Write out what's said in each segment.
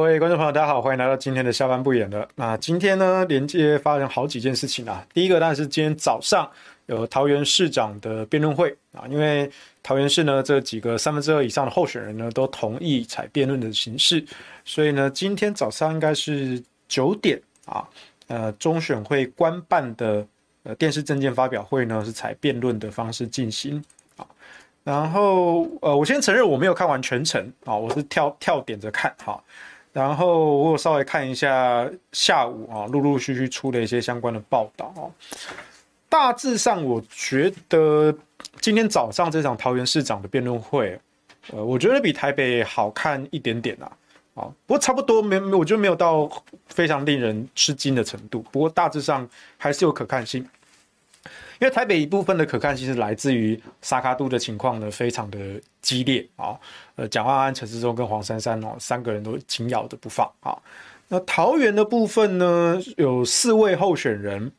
各位观众朋友，大家好，欢迎来到今天的下班不演了。那今天呢，连接发生好几件事情啊。第一个当然是今天早上有桃园市长的辩论会啊，因为桃园市呢这几个三分之二以上的候选人呢都同意采辩论的形式，所以呢今天早上应该是九点啊，呃中选会官办的呃电视政见发表会呢是采辩论的方式进行啊。然后呃我先承认我没有看完全程啊，我是跳跳点着看哈。然后我稍微看一下下午啊，陆陆续续出的一些相关的报道啊。大致上，我觉得今天早上这场桃园市长的辩论会，呃，我觉得比台北好看一点点啊。啊，不过差不多没没，我觉得没有到非常令人吃惊的程度。不过大致上还是有可看性。因为台北一部分的可看性是来自于沙卡都的情况呢，非常的激烈啊。呃，蒋万安、陈时中跟黄珊珊哦，三个人都紧咬着不放啊。那桃园的部分呢，有四位候选人，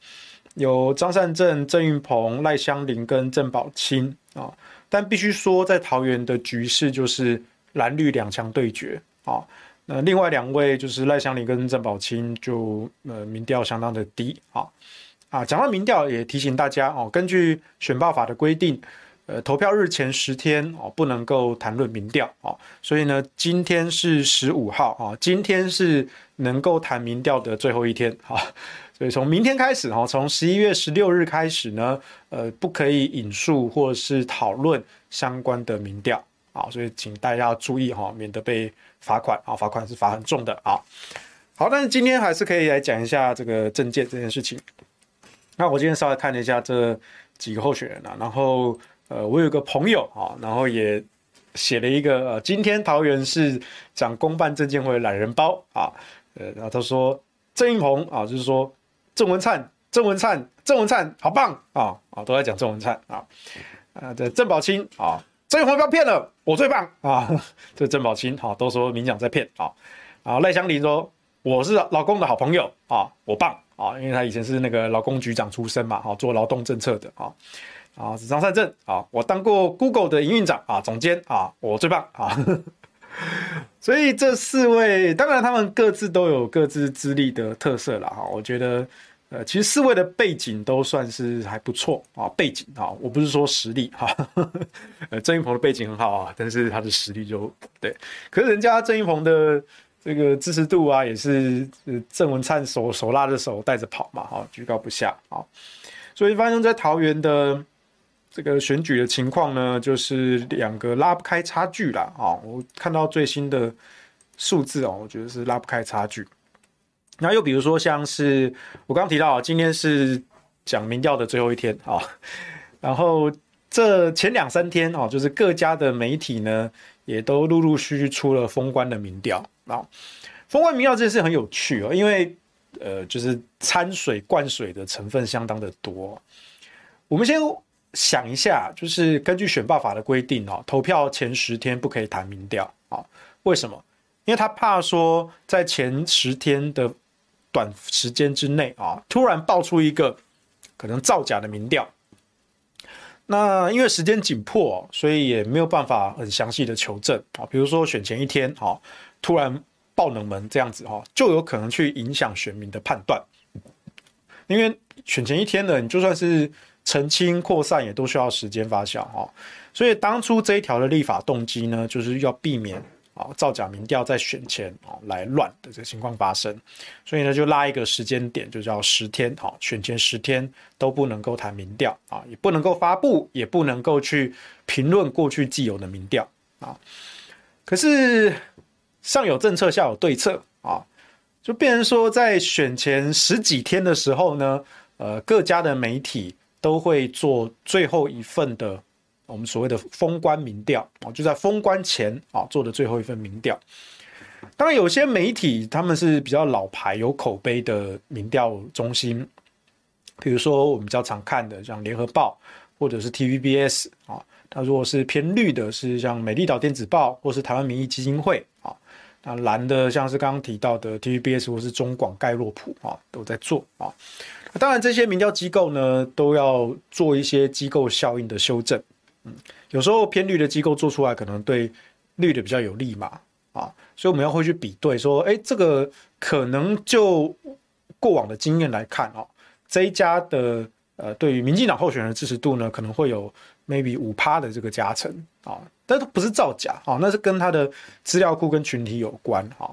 有张善政、郑运鹏、赖香伶跟郑宝清啊。但必须说，在桃园的局势就是蓝绿两强对决啊。那另外两位就是赖香伶跟郑宝清，就呃民调相当的低啊。啊，讲到民调，也提醒大家哦，根据选罢法的规定，呃，投票日前十天哦，不能够谈论民调哦，所以呢，今天是十五号啊，今天是能够谈民调的最后一天啊，所以从明天开始哈，从十一月十六日开始呢，呃，不可以引述或是讨论相关的民调啊，所以请大家注意哈，免得被罚款啊，罚款是罚很重的啊。好，但是今天还是可以来讲一下这个政见这件事情。那我今天稍微看了一下这几个候选人啊，然后呃，我有个朋友啊，然后也写了一个，今天桃园市长公办证监会懒人包啊，呃，然后他说郑运鹏啊，就是说郑文灿，郑文灿，郑文灿好棒啊啊，都在讲郑文灿啊，啊，这郑宝清啊，郑运鹏不要骗了，我最棒啊，这郑宝清啊，都说民进党在骗啊，啊，赖香伶说我是老公的好朋友啊，我棒。啊，因为他以前是那个劳工局长出身嘛，哈，做劳动政策的啊，啊，是张善政啊，我当过 Google 的营运长啊，总监啊，我最棒啊，所以这四位，当然他们各自都有各自资历的特色了哈，我觉得，呃，其实四位的背景都算是还不错啊，背景啊，我不是说实力哈，呃，郑云鹏的背景很好啊，但是他的实力就对，可是人家郑云鹏的。这个支持度啊，也是郑文灿手手拉着手带着跑嘛，哈，居高不下啊。所以发生在桃园的这个选举的情况呢，就是两个拉不开差距啦。啊。我看到最新的数字哦，我觉得是拉不开差距。那又比如说，像是我刚提到，今天是讲民调的最后一天啊，然后这前两三天哦，就是各家的媒体呢，也都陆陆续续出了封关的民调。啊，封关民调这件事很有趣哦，因为呃，就是掺水灌水的成分相当的多。我们先想一下，就是根据选罢法的规定哦，投票前十天不可以谈民调啊。为什么？因为他怕说在前十天的短时间之内啊，突然爆出一个可能造假的民调。那因为时间紧迫，所以也没有办法很详细的求证啊。比如说选前一天哈。突然爆冷门这样子哈，就有可能去影响选民的判断。因为选前一天呢，你就算是澄清扩散，也都需要时间发酵哈。所以当初这一条的立法动机呢，就是要避免啊造假民调在选前啊来乱的这个情况发生。所以呢，就拉一个时间点，就叫十天哈，选前十天都不能够谈民调啊，也不能够发布，也不能够去评论过去既有的民调啊。可是。上有政策，下有对策啊，就变成说，在选前十几天的时候呢，呃，各家的媒体都会做最后一份的我们所谓的封关民调啊，就在封关前啊做的最后一份民调。当然，有些媒体他们是比较老牌、有口碑的民调中心，比如说我们比较常看的像联合报或者是 TVBS 啊，它如果是偏绿的，是像美丽岛电子报或是台湾民意基金会啊。那蓝的像是刚刚提到的 TVBS 或是中广盖洛普啊，都在做啊。当然，这些民调机构呢，都要做一些机构效应的修正。嗯，有时候偏绿的机构做出来，可能对绿的比较有利嘛。啊，所以我们要会去比对说，哎，这个可能就过往的经验来看哦，这一家的呃，对于民进党候选人的支持度呢，可能会有 maybe 五趴的这个加成啊，但都不是造假啊，那是跟他的资料库跟群体有关哈。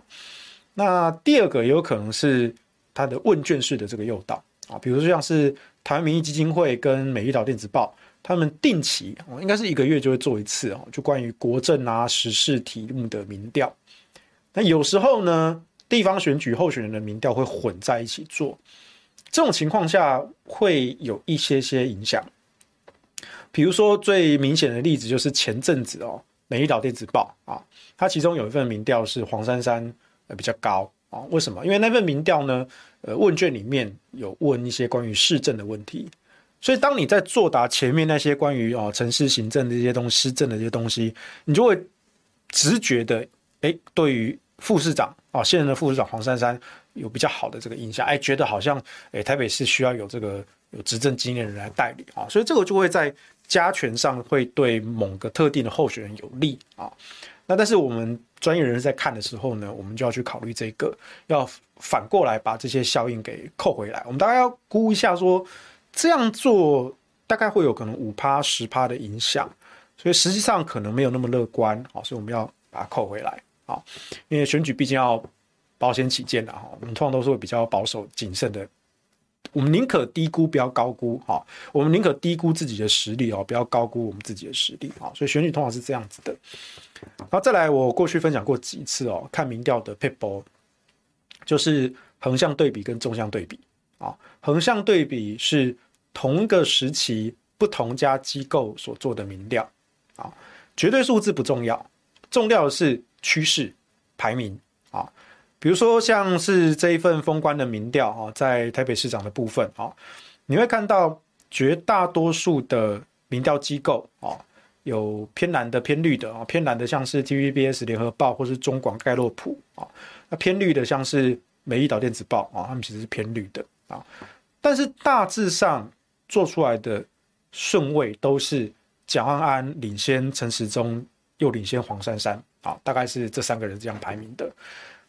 那第二个也有可能是他的问卷式的这个诱导啊，比如说像是台湾民意基金会跟美丽岛电子报。他们定期应该是一个月就会做一次哦，就关于国政啊、时事题目的民调。那有时候呢，地方选举候选人的民调会混在一起做，这种情况下会有一些些影响。比如说最明显的例子就是前阵子哦，美丽岛电子报啊，它其中有一份民调是黄珊珊呃比较高啊，为什么？因为那份民调呢，呃问卷里面有问一些关于市政的问题。所以，当你在作答前面那些关于哦城市行政的一些东西、施政的一些东西，你就会直觉的哎，对于副市长啊，现任的副市长黄珊珊有比较好的这个印象，哎，觉得好像哎台北市需要有这个有执政经验的人来代理啊，所以这个就会在加权上会对某个特定的候选人有利啊。那但是我们专业人士在看的时候呢，我们就要去考虑这个，要反过来把这些效应给扣回来。我们大概要估一下说。这样做大概会有可能五趴十趴的影响，所以实际上可能没有那么乐观啊，所以我们要把它扣回来啊，因为选举毕竟要保险起见的哈，我们通常都是会比较保守谨慎的，我们宁可低估不要高估哈，我们宁可低估自己的实力哦，不要高估我们自己的实力啊，所以选举通常是这样子的。然后再来，我过去分享过几次哦，看民调的撇步，就是横向对比跟纵向对比啊，横向对比是。同一个时期，不同家机构所做的民调，啊，绝对数字不重要，重要的是趋势排名啊。比如说，像是这一份封关的民调啊，在台北市长的部分啊，你会看到绝大多数的民调机构啊，有偏蓝的、偏绿的啊，偏蓝的像是 TVBS 联合报或是中广盖洛普啊，那偏绿的像是美丽岛电子报啊，他们其实是偏绿的啊，但是大致上。做出来的顺位都是蒋万安领先陈时中，又领先黄珊珊啊，大概是这三个人这样排名的。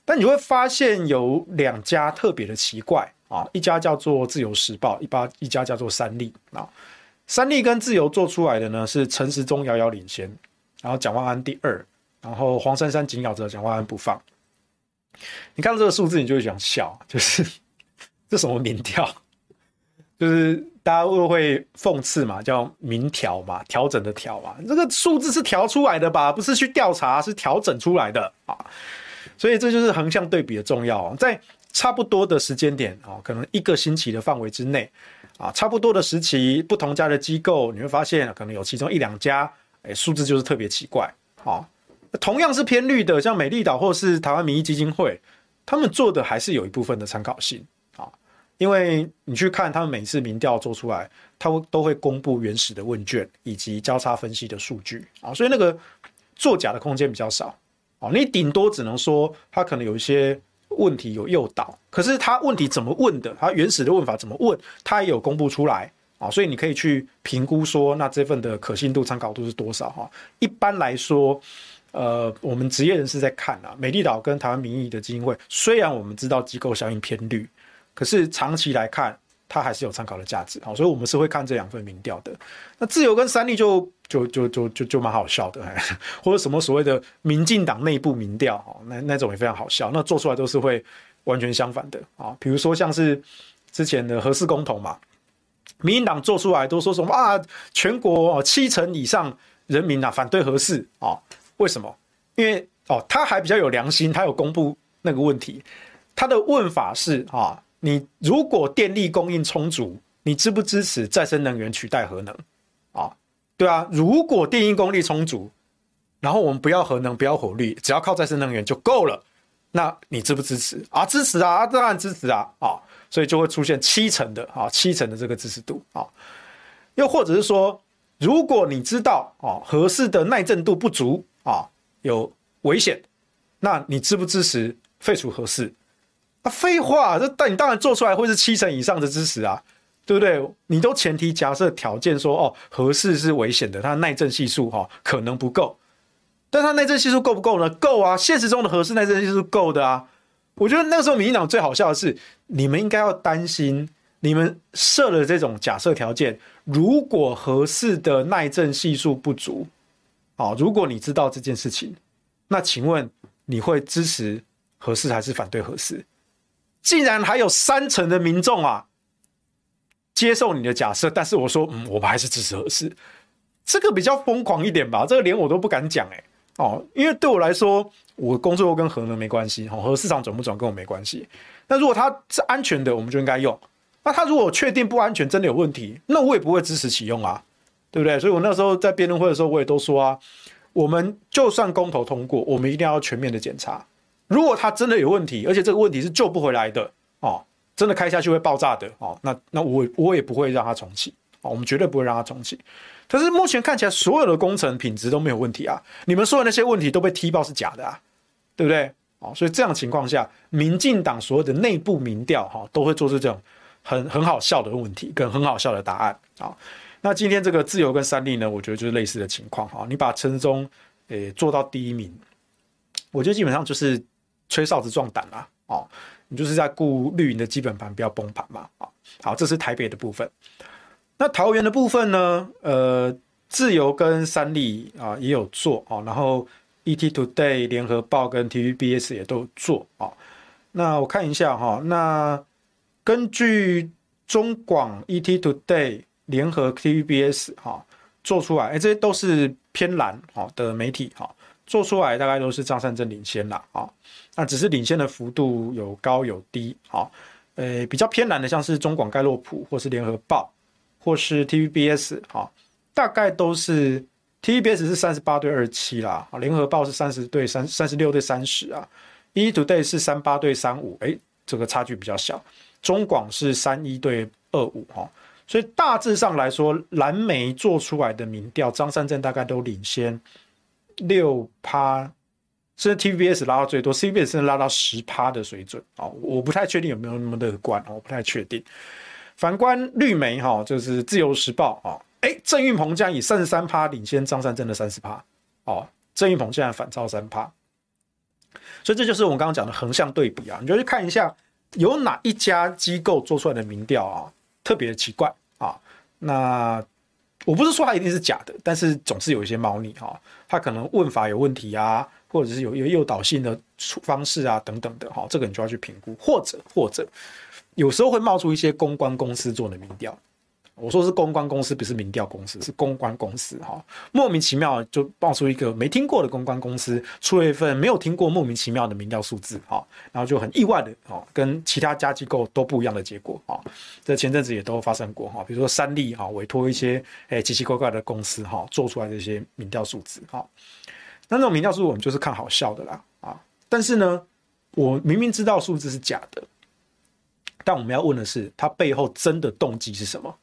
但你会发现有两家特别的奇怪啊，一家叫做自由时报，一家一家叫做三立啊。三立跟自由做出来的呢是陈时中遥遥领先，然后蒋万安第二，然后黄珊珊紧咬着蒋万安不放。你看到这个数字，你就会想笑，就是 这什么民调？就是。大家会会讽刺嘛，叫民调嘛，调整的调嘛，这个数字是调出来的吧？不是去调查，是调整出来的啊。所以这就是横向对比的重要，在差不多的时间点啊，可能一个星期的范围之内啊，差不多的时期，不同家的机构，你会发现可能有其中一两家，哎，数字就是特别奇怪啊。同样是偏绿的，像美丽岛或是台湾民意基金会，他们做的还是有一部分的参考性。因为你去看他们每次民调做出来，他会都会公布原始的问卷以及交叉分析的数据啊，所以那个作假的空间比较少啊。你顶多只能说他可能有一些问题有诱导，可是他问题怎么问的，他原始的问法怎么问，他也有公布出来啊，所以你可以去评估说，那这份的可信度、参考度是多少哈。一般来说，呃，我们职业人士在看啊，美丽岛跟台湾民意的基金会，虽然我们知道机构效应偏绿。可是长期来看，它还是有参考的价值，好，所以我们是会看这两份民调的。那自由跟三立就就就就就就蛮好笑的，或者什么所谓的民进党内部民调，哦，那那种也非常好笑，那做出来都是会完全相反的啊。比如说像是之前的核四公投嘛，民进党做出来都说什么啊，全国七成以上人民啊反对核四啊，为什么？因为哦，他还比较有良心，他有公布那个问题，他的问法是啊。你如果电力供应充足，你支不支持再生能源取代核能？啊，对啊，如果电力供应充足，然后我们不要核能，不要火力，只要靠再生能源就够了，那你支不支持？啊，支持啊，当然支持啊，啊，所以就会出现七成的啊，七成的这个支持度啊，又或者是说，如果你知道啊，核四的耐震度不足啊，有危险，那你支不支持废除核四？废话，这但你当然做出来会是七成以上的支持啊，对不对？你都前提假设条件说，哦，合适是危险的，它的耐震系数哈可能不够，但它耐震系数够不够呢？够啊，现实中的合适耐震系数够的啊。我觉得那个时候民进党最好笑的是，你们应该要担心，你们设了这种假设条件，如果合适的耐震系数不足，好，如果你知道这件事情，那请问你会支持合适还是反对合适？竟然还有三成的民众啊接受你的假设，但是我说，嗯，我们还是支持核四。这个比较疯狂一点吧，这个连我都不敢讲哎、哦，因为对我来说，我工作跟核能没关系，哦，核市场转不转跟我没关系。那如果它是安全的，我们就应该用。那它如果确定不安全，真的有问题，那我也不会支持启用啊，对不对？所以我那时候在辩论会的时候，我也都说啊，我们就算公投通过，我们一定要全面的检查。如果它真的有问题，而且这个问题是救不回来的，哦，真的开下去会爆炸的，哦，那那我我也不会让它重启，哦，我们绝对不会让它重启。可是目前看起来，所有的工程品质都没有问题啊！你们说的那些问题都被踢爆是假的啊，对不对？哦，所以这样情况下，民进党所有的内部民调哈，都会做出这种很很好笑的问题跟很好笑的答案啊。那今天这个自由跟三立呢，我觉得就是类似的情况哈。你把陈忠诶做到第一名，我觉得基本上就是吹哨子壮胆啦。哦，你就是在顾绿营的基本盘不要崩盘嘛啊。好，这是台北的部分。那桃园的部分呢？呃，自由跟三立啊也有做啊，然后 ET Today、联合报跟 TVBS 也都做啊。那我看一下哈，那根据中广、ET Today、联合 TVBS 哈做出来，哎，这些都是偏蓝好的媒体哈，做出来大概都是张善政领先啦啊。那只是领先的幅度有高有低啊。呃，比较偏蓝的像是中广盖洛普或是联合报。或是 TVBS 啊，大概都是 TVBS 是三十八对二十七啦，啊，联合报是三十对三三十六对三十啊，ETtoday 是三八对三五，哎，这个差距比较小。中广是三一对二五哈，所以大致上来说，蓝媒做出来的民调，张善政大概都领先六趴，甚至 TVBS 拉到最多，CBS 甚至拉到十趴的水准啊，我不太确定有没有那么乐观，我不太确定。反观绿媒哈，就是自由时报啊，哎，郑运鹏将以三十三趴领先张善政的三十趴，哦，郑运鹏现在反超三趴，所以这就是我们刚刚讲的横向对比啊，你就去看一下有哪一家机构做出来的民调啊，特别的奇怪啊，那我不是说它一定是假的，但是总是有一些猫腻哈，它可能问法有问题啊，或者是有一个诱导性的方式啊等等的哈，这个你就要去评估，或者或者。有时候会冒出一些公关公司做的民调，我说是公关公司，不是民调公司，是公关公司哈，莫名其妙就冒出一个没听过的公关公司，出了一份没有听过莫名其妙的民调数字哈，然后就很意外的哈，跟其他家机构都不一样的结果哈，这前阵子也都发生过哈，比如说三立哈委托一些诶奇奇怪怪的公司哈做出来这些民调数字哈，那这种民调数我们就是看好笑的啦啊，但是呢，我明明知道数字是假的。但我们要问的是，它背后真的动机是什么？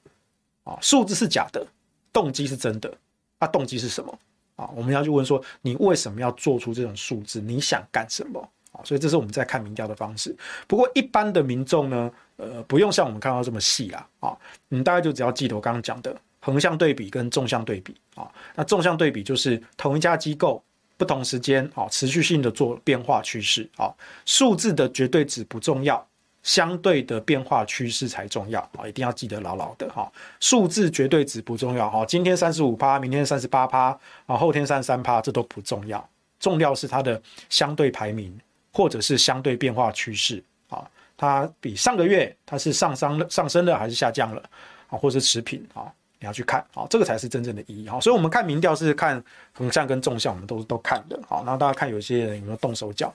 啊，数字是假的，动机是真的，啊，动机是什么？啊，我们要去问说，你为什么要做出这种数字？你想干什么？啊，所以这是我们在看民调的方式。不过一般的民众呢，呃，不用像我们看到这么细啦，啊，你大概就只要记得我刚刚讲的横向对比跟纵向对比啊。那纵向对比就是同一家机构不同时间啊，持续性的做变化趋势啊，数字的绝对值不重要。相对的变化趋势才重要啊，一定要记得牢牢的哈。数字绝对值不重要哈，今天三十五趴，明天三十八趴啊，后天三十三趴，这都不重要。重要是它的相对排名，或者是相对变化趋势啊，它比上个月它是上升了上升了还是下降了啊，或是持平啊，你要去看啊，这个才是真正的意义哈。所以我们看民调是看横向跟纵向，我们都都看的好，然后大家看有些人有没有动手脚。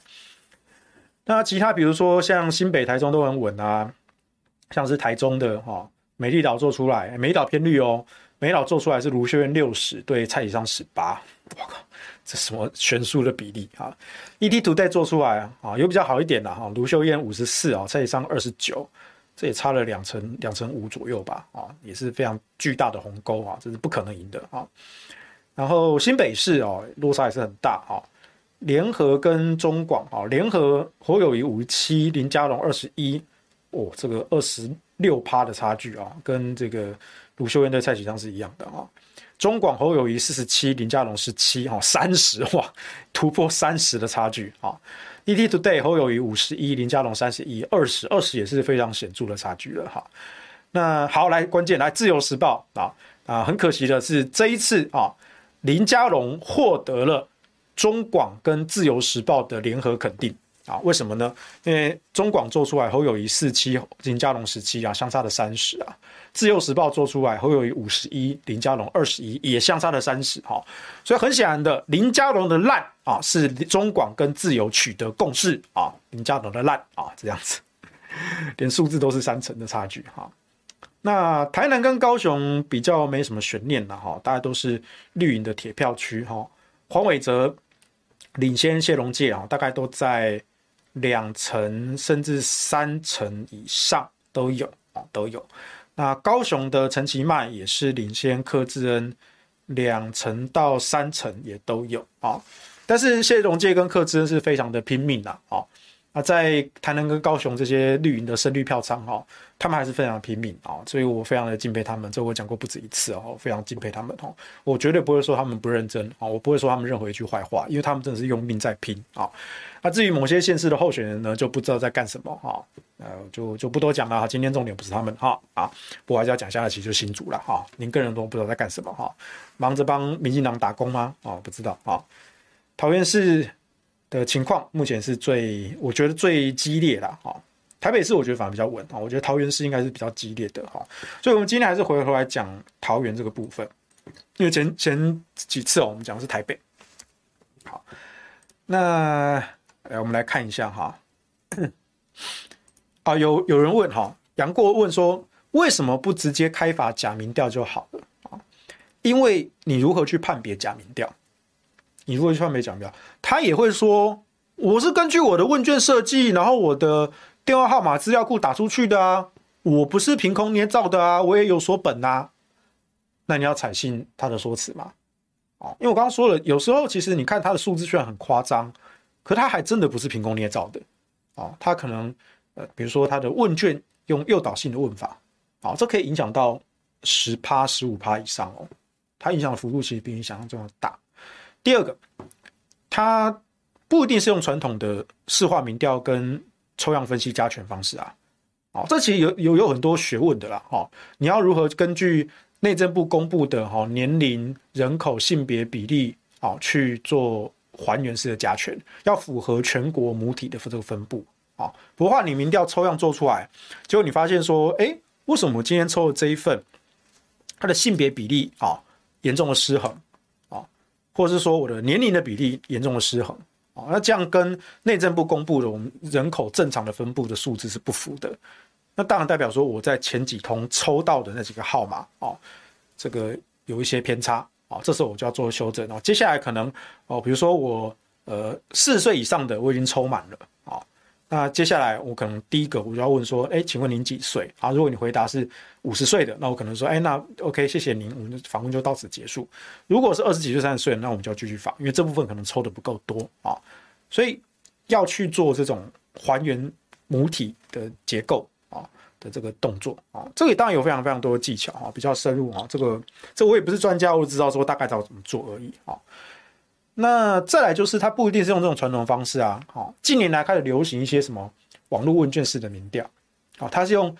那其他比如说像新北、台中都很稳啊，像是台中的哈美丽岛做出来，美丽岛偏绿哦，美丽岛做出来是卢秀燕六十对蔡其昌十八，我靠，这什么悬殊的比例啊？ETtoday 做出来啊，有比较好一点的哈，卢秀燕五十四啊，蔡其昌二十九，这也差了两成两成五左右吧啊，也是非常巨大的鸿沟啊，这是不可能赢的啊。然后新北市哦，落差也是很大啊。联合跟中广啊，联合侯友宜五十七，林佳龙二十一，哦，这个二十六趴的差距啊，跟这个卢秀燕对蔡启昌是一样的啊。中广侯友宜四十七，林佳龙十七，哈，三十哇，突破三十的差距啊。ET Today 侯友谊五十一，林佳龙三十一，二十二十也是非常显著的差距了哈。那好，来关键来自由时报啊啊，很可惜的是这一次啊，林佳龙获得了中广跟自由时报的联合肯定。啊，为什么呢？因为中广做出来侯友谊四七，林佳龙十七啊，相差了三十啊。自由时报做出来侯友谊五十一，林佳龙二十一，也相差了三十哈。所以很显然的，林佳龙的烂啊，是中广跟自由取得共识啊。林佳龙的烂啊，这样子，连数字都是三成的差距哈。那台南跟高雄比较没什么悬念了哈，大家都是绿营的铁票区哈。黄伟哲领先谢龙介啊，大概都在。两成甚至三成以上都有啊，都有。那高雄的陈其迈也是领先柯志恩两成到三成也都有啊。但是谢龙介跟柯志恩是非常的拼命的啊。啊，在台南跟高雄这些绿营的深绿票仓哈，他们还是非常拼命啊，所以我非常的敬佩他们。这我讲过不止一次哦，非常敬佩他们哦。我绝对不会说他们不认真啊，我不会说他们任何一句坏话，因为他们真的是用命在拼啊。那至于某些县市的候选人呢，就不知道在干什么哈，呃，就就不多讲了哈。今天重点不是他们哈啊，不过还是要讲下来，其实就新竹了哈。您个人都不知道在干什么哈，忙着帮民进党打工吗？哦，不知道啊。桃园市的情况目前是最，我觉得最激烈的哈。台北市我觉得反而比较稳啊，我觉得桃园市应该是比较激烈的哈。所以，我们今天还是回头来讲桃园这个部分，因为前前几次哦，我们讲的是台北。好，那来我们来看一下哈。啊，有有人问哈，杨过问说，为什么不直接开发假民调就好了啊？因为你如何去判别假民调？你如果去判别假民调，他也会说，我是根据我的问卷设计，然后我的电话号码资料库打出去的啊，我不是凭空捏造的啊，我也有所本啊。那你要采信他的说辞吗？哦，因为我刚刚说了，有时候其实你看他的数字虽然很夸张，可他还真的不是凭空捏造的哦，他可能呃，比如说他的问卷用诱导性的问法，哦，这可以影响到十趴、十五趴以上哦，它影响的幅度其实比你想象中的大。第二个，它不一定是用传统的市话民调跟抽样分析加权方式啊，哦，这其实有有有很多学问的啦，哦，你要如何根据内政部公布的哈年龄、人口、性别比例，哦，去做还原式的加权，要符合全国母体的这个分布，啊，不过话你民调抽样做出来，结果你发现说，哎，为什么我今天抽的这一份，它的性别比例啊严重的失衡？或者是说我的年龄的比例严重的失衡，哦，那这样跟内政部公布的我们人口正常的分布的数字是不符的，那当然代表说我在前几通抽到的那几个号码，哦，这个有一些偏差，哦，这时候我就要做修正，哦，接下来可能，哦，比如说我，呃，四岁以上的我已经抽满了，那接下来我可能第一个我就要问说，哎，请问您几岁？啊，如果你回答是五十岁的，那我可能说，哎，那 OK，谢谢您，我们的访问就到此结束。如果是二十几岁、三十岁，那我们就要继续访，因为这部分可能抽的不够多啊，所以要去做这种还原母体的结构啊的这个动作啊，这个当然有非常非常多的技巧啊，比较深入啊，这个这我也不是专家，我只知道说大概知道怎么做而已啊。那再来就是，它不一定是用这种传统方式啊。好，近年来开始流行一些什么网络问卷式的民调，好，它是用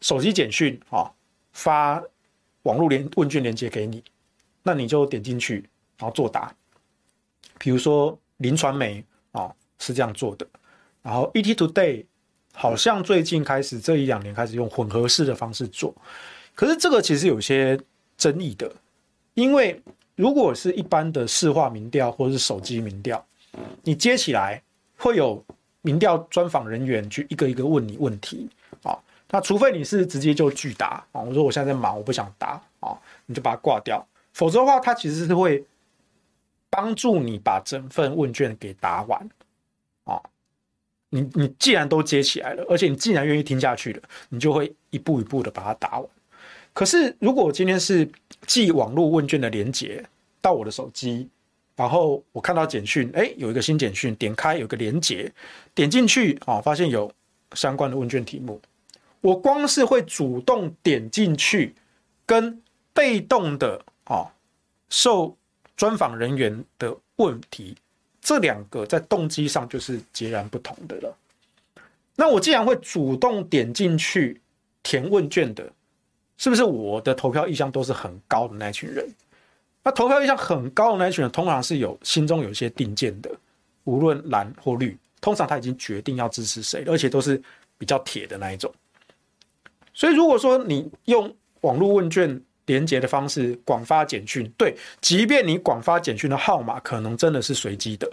手机简讯啊发网络连问卷连接给你，那你就点进去，然后作答。比如说林传媒啊是这样做的，然后 ET Today 好像最近开始这一两年开始用混合式的方式做，可是这个其实有些争议的，因为。如果是一般的市话民调或者是手机民调，你接起来会有民调专访人员去一个一个问你问题啊。那除非你是直接就拒答啊，我说我现在在忙，我不想答啊，你就把它挂掉。否则的话，它其实是会帮助你把整份问卷给答完啊。你你既然都接起来了，而且你既然愿意听下去了，你就会一步一步的把它答完。可是如果我今天是寄网络问卷的连接到我的手机，然后我看到简讯，哎，有一个新简讯，点开有个连接，点进去啊，发现有相关的问卷题目。我光是会主动点进去，跟被动的啊受专访人员的问题，这两个在动机上就是截然不同的了。那我既然会主动点进去填问卷的，是不是我的投票意向都是很高的那群人？那投票意向很高的那群人，通常是有心中有一些定见的，无论蓝或绿，通常他已经决定要支持谁，而且都是比较铁的那一种。所以如果说你用网络问卷连接的方式广发简讯，对，即便你广发简讯的号码可能真的是随机的，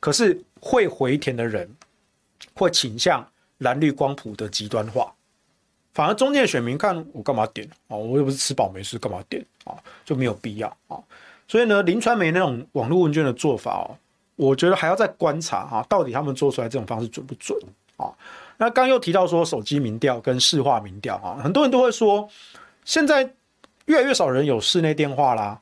可是会回填的人会倾向。蓝绿光谱的极端化，反而中间的选民看我干嘛点啊？我又不是吃饱没事干嘛点啊？就没有必要啊。所以呢，林传媒那种网络问卷的做法哦，我觉得还要再观察哈，到底他们做出来这种方式准不准啊？那刚又提到说手机民调跟市话民调啊，很多人都会说，现在越来越少人有室内电话啦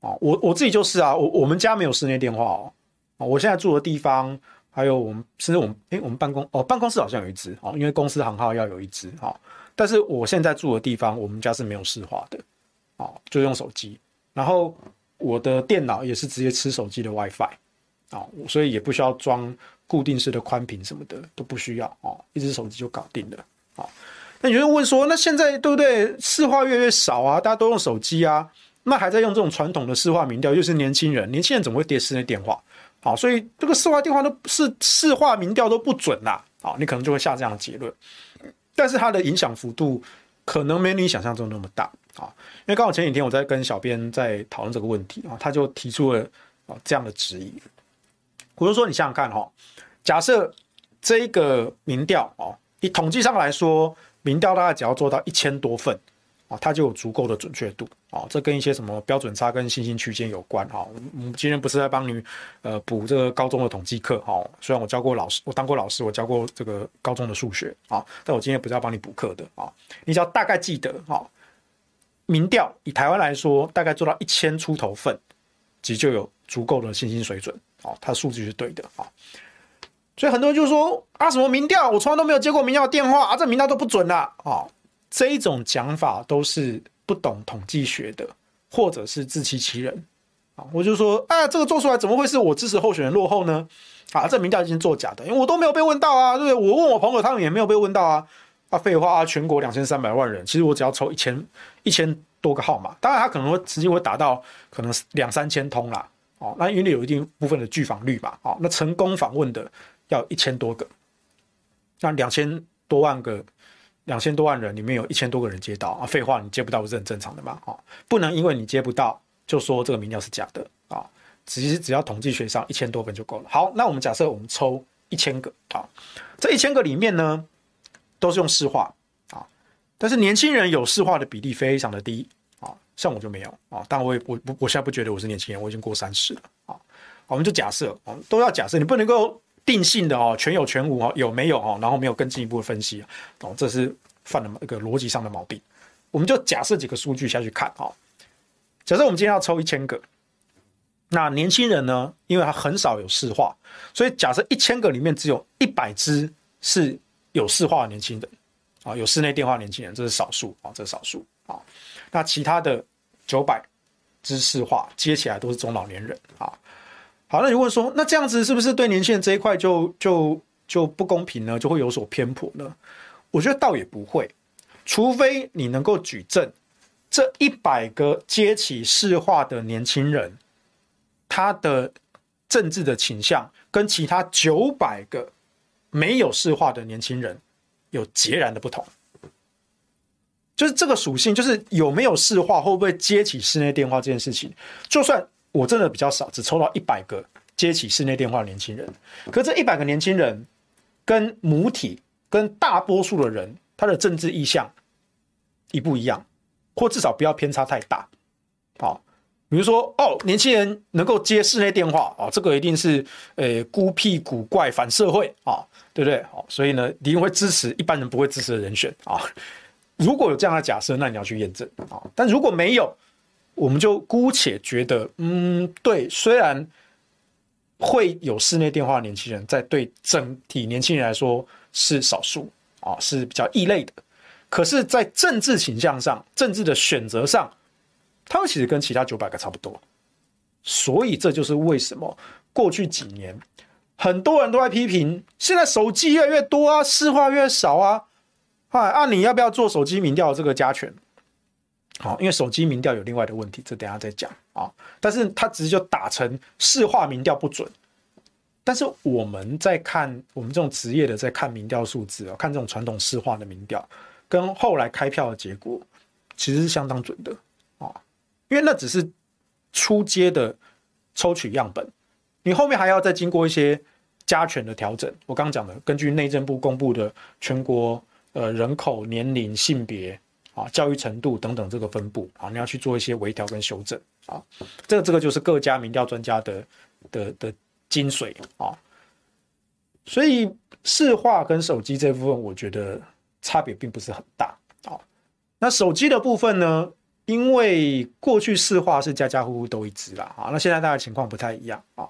啊。我我自己就是啊，我我们家没有室内电话哦啊，我现在住的地方。还有我们，甚至我们，诶，我们办公哦，办公室好像有一支哦，因为公司行号要有一支哈。但是我现在住的地方，我们家是没有市话的，哦，就用手机。然后我的电脑也是直接吃手机的 WiFi，哦，所以也不需要装固定式的宽频什么的，都不需要哦，一支手机就搞定了。哦，那有人问说，那现在对不对？市话越来越少啊，大家都用手机啊，那还在用这种传统的市话民调，又是年轻人，年轻人怎么会接室内电话？好，所以这个市话电话都是市话民调都不准啦。好，你可能就会下这样的结论，但是它的影响幅度可能没你想象中那么大啊。因为刚好前几天我在跟小编在讨论这个问题啊，他就提出了啊这样的质疑。我就说，你想想看哈，假设这一个民调哦，以统计上来说，民调大概只要做到一千多份。啊，它就有足够的准确度啊，这跟一些什么标准差跟信心区间有关哈。我们今天不是在帮你呃补这个高中的统计课哈，虽然我教过老师，我当过老师，我教过这个高中的数学啊，但我今天不是要帮你补课的啊。你只要大概记得哈，民调以台湾来说，大概做到一千出头份，即就有足够的信心水准啊，它数据是对的啊。所以很多人就说啊，什么民调，我从来都没有接过民调电话啊，这民调都不准了啊。这一种讲法都是不懂统计学的，或者是自欺欺人啊！我就说，啊，这个做出来怎么会是我支持候选人落后呢？啊，这民调已经作假的，因为我都没有被问到啊，对不对？我问我朋友，他们也没有被问到啊。啊，废话啊！全国两千三百万人，其实我只要抽一千一千多个号码，当然他可能会直接会达到可能两三千通啦。哦，那因为有一定部分的拒访率嘛，哦，那成功访问的要一千多个，那两千多万个。两千多万人里面有一千多个人接到啊，废话，你接不到不是很正常的吗？啊，不能因为你接不到就说这个民调是假的啊。其实只要统计学上一千多份就够了。好，那我们假设我们抽一千个啊，这一千个里面呢都是用市话啊，但是年轻人有市话的比例非常的低啊，像我就没有啊。但我也我我现在不觉得我是年轻人，我已经过三十了啊。我们就假设啊，都要假设，你不能够。定性的哦，全有全无哦，有没有哦，然后没有更进一步的分析哦，这是犯了一个逻辑上的毛病。我们就假设几个数据下去看哦，假设我们今天要抽一千个，那年轻人呢，因为他很少有市话，所以假设一千个里面只有一百只是有市话的年轻人啊，有室内电话年轻人，这是少数啊，这是少数啊。那其他的九百支市话接起来都是中老年人啊。好，那你问说，那这样子是不是对年轻人这一块就就就不公平呢？就会有所偏颇呢？我觉得倒也不会，除非你能够举证，这一百个接起市话的年轻人，他的政治的倾向跟其他九百个没有市话的年轻人有截然的不同，就是这个属性，就是有没有市话，会不会接起室内电话这件事情，就算。我真的比较少，只抽到一百个接起室内电话的年轻人。可这一百个年轻人跟母体、跟大多数的人，他的政治意向一不一样，或至少不要偏差太大。好，比如说哦，年轻人能够接室内电话啊，这个一定是呃孤僻古怪反社会啊，对不对？好，所以呢，一定会支持一般人不会支持的人选啊。如果有这样的假设，那你要去验证啊。但如果没有，我们就姑且觉得，嗯，对，虽然会有室内电话的年轻人，在对整体年轻人来说是少数啊，是比较异类的，可是，在政治倾向上、政治的选择上，他们其实跟其他九百个差不多所以这就是为什么过去几年很多人都在批评，现在手机越来越多啊，市话越少啊。啊，啊你要不要做手机民调这个加权？好，因为手机民调有另外的问题，这等下再讲啊。但是它直接就打成市话民调不准。但是我们在看我们这种职业的在看民调数字啊，看这种传统市话的民调，跟后来开票的结果其实是相当准的啊。因为那只是初阶的抽取样本，你后面还要再经过一些加权的调整。我刚刚讲的，根据内政部公布的全国呃人口、年龄、性别啊、教育程度等等这个分布啊，你要去做一些微调跟修正啊。这这个就是各家民调专家的的的精髓啊。所以市话跟手机这部分，我觉得差别并不是很大啊。那手机的部分呢？因为过去市话是家家户户都一支啦，啊，那现在大家情况不太一样啊。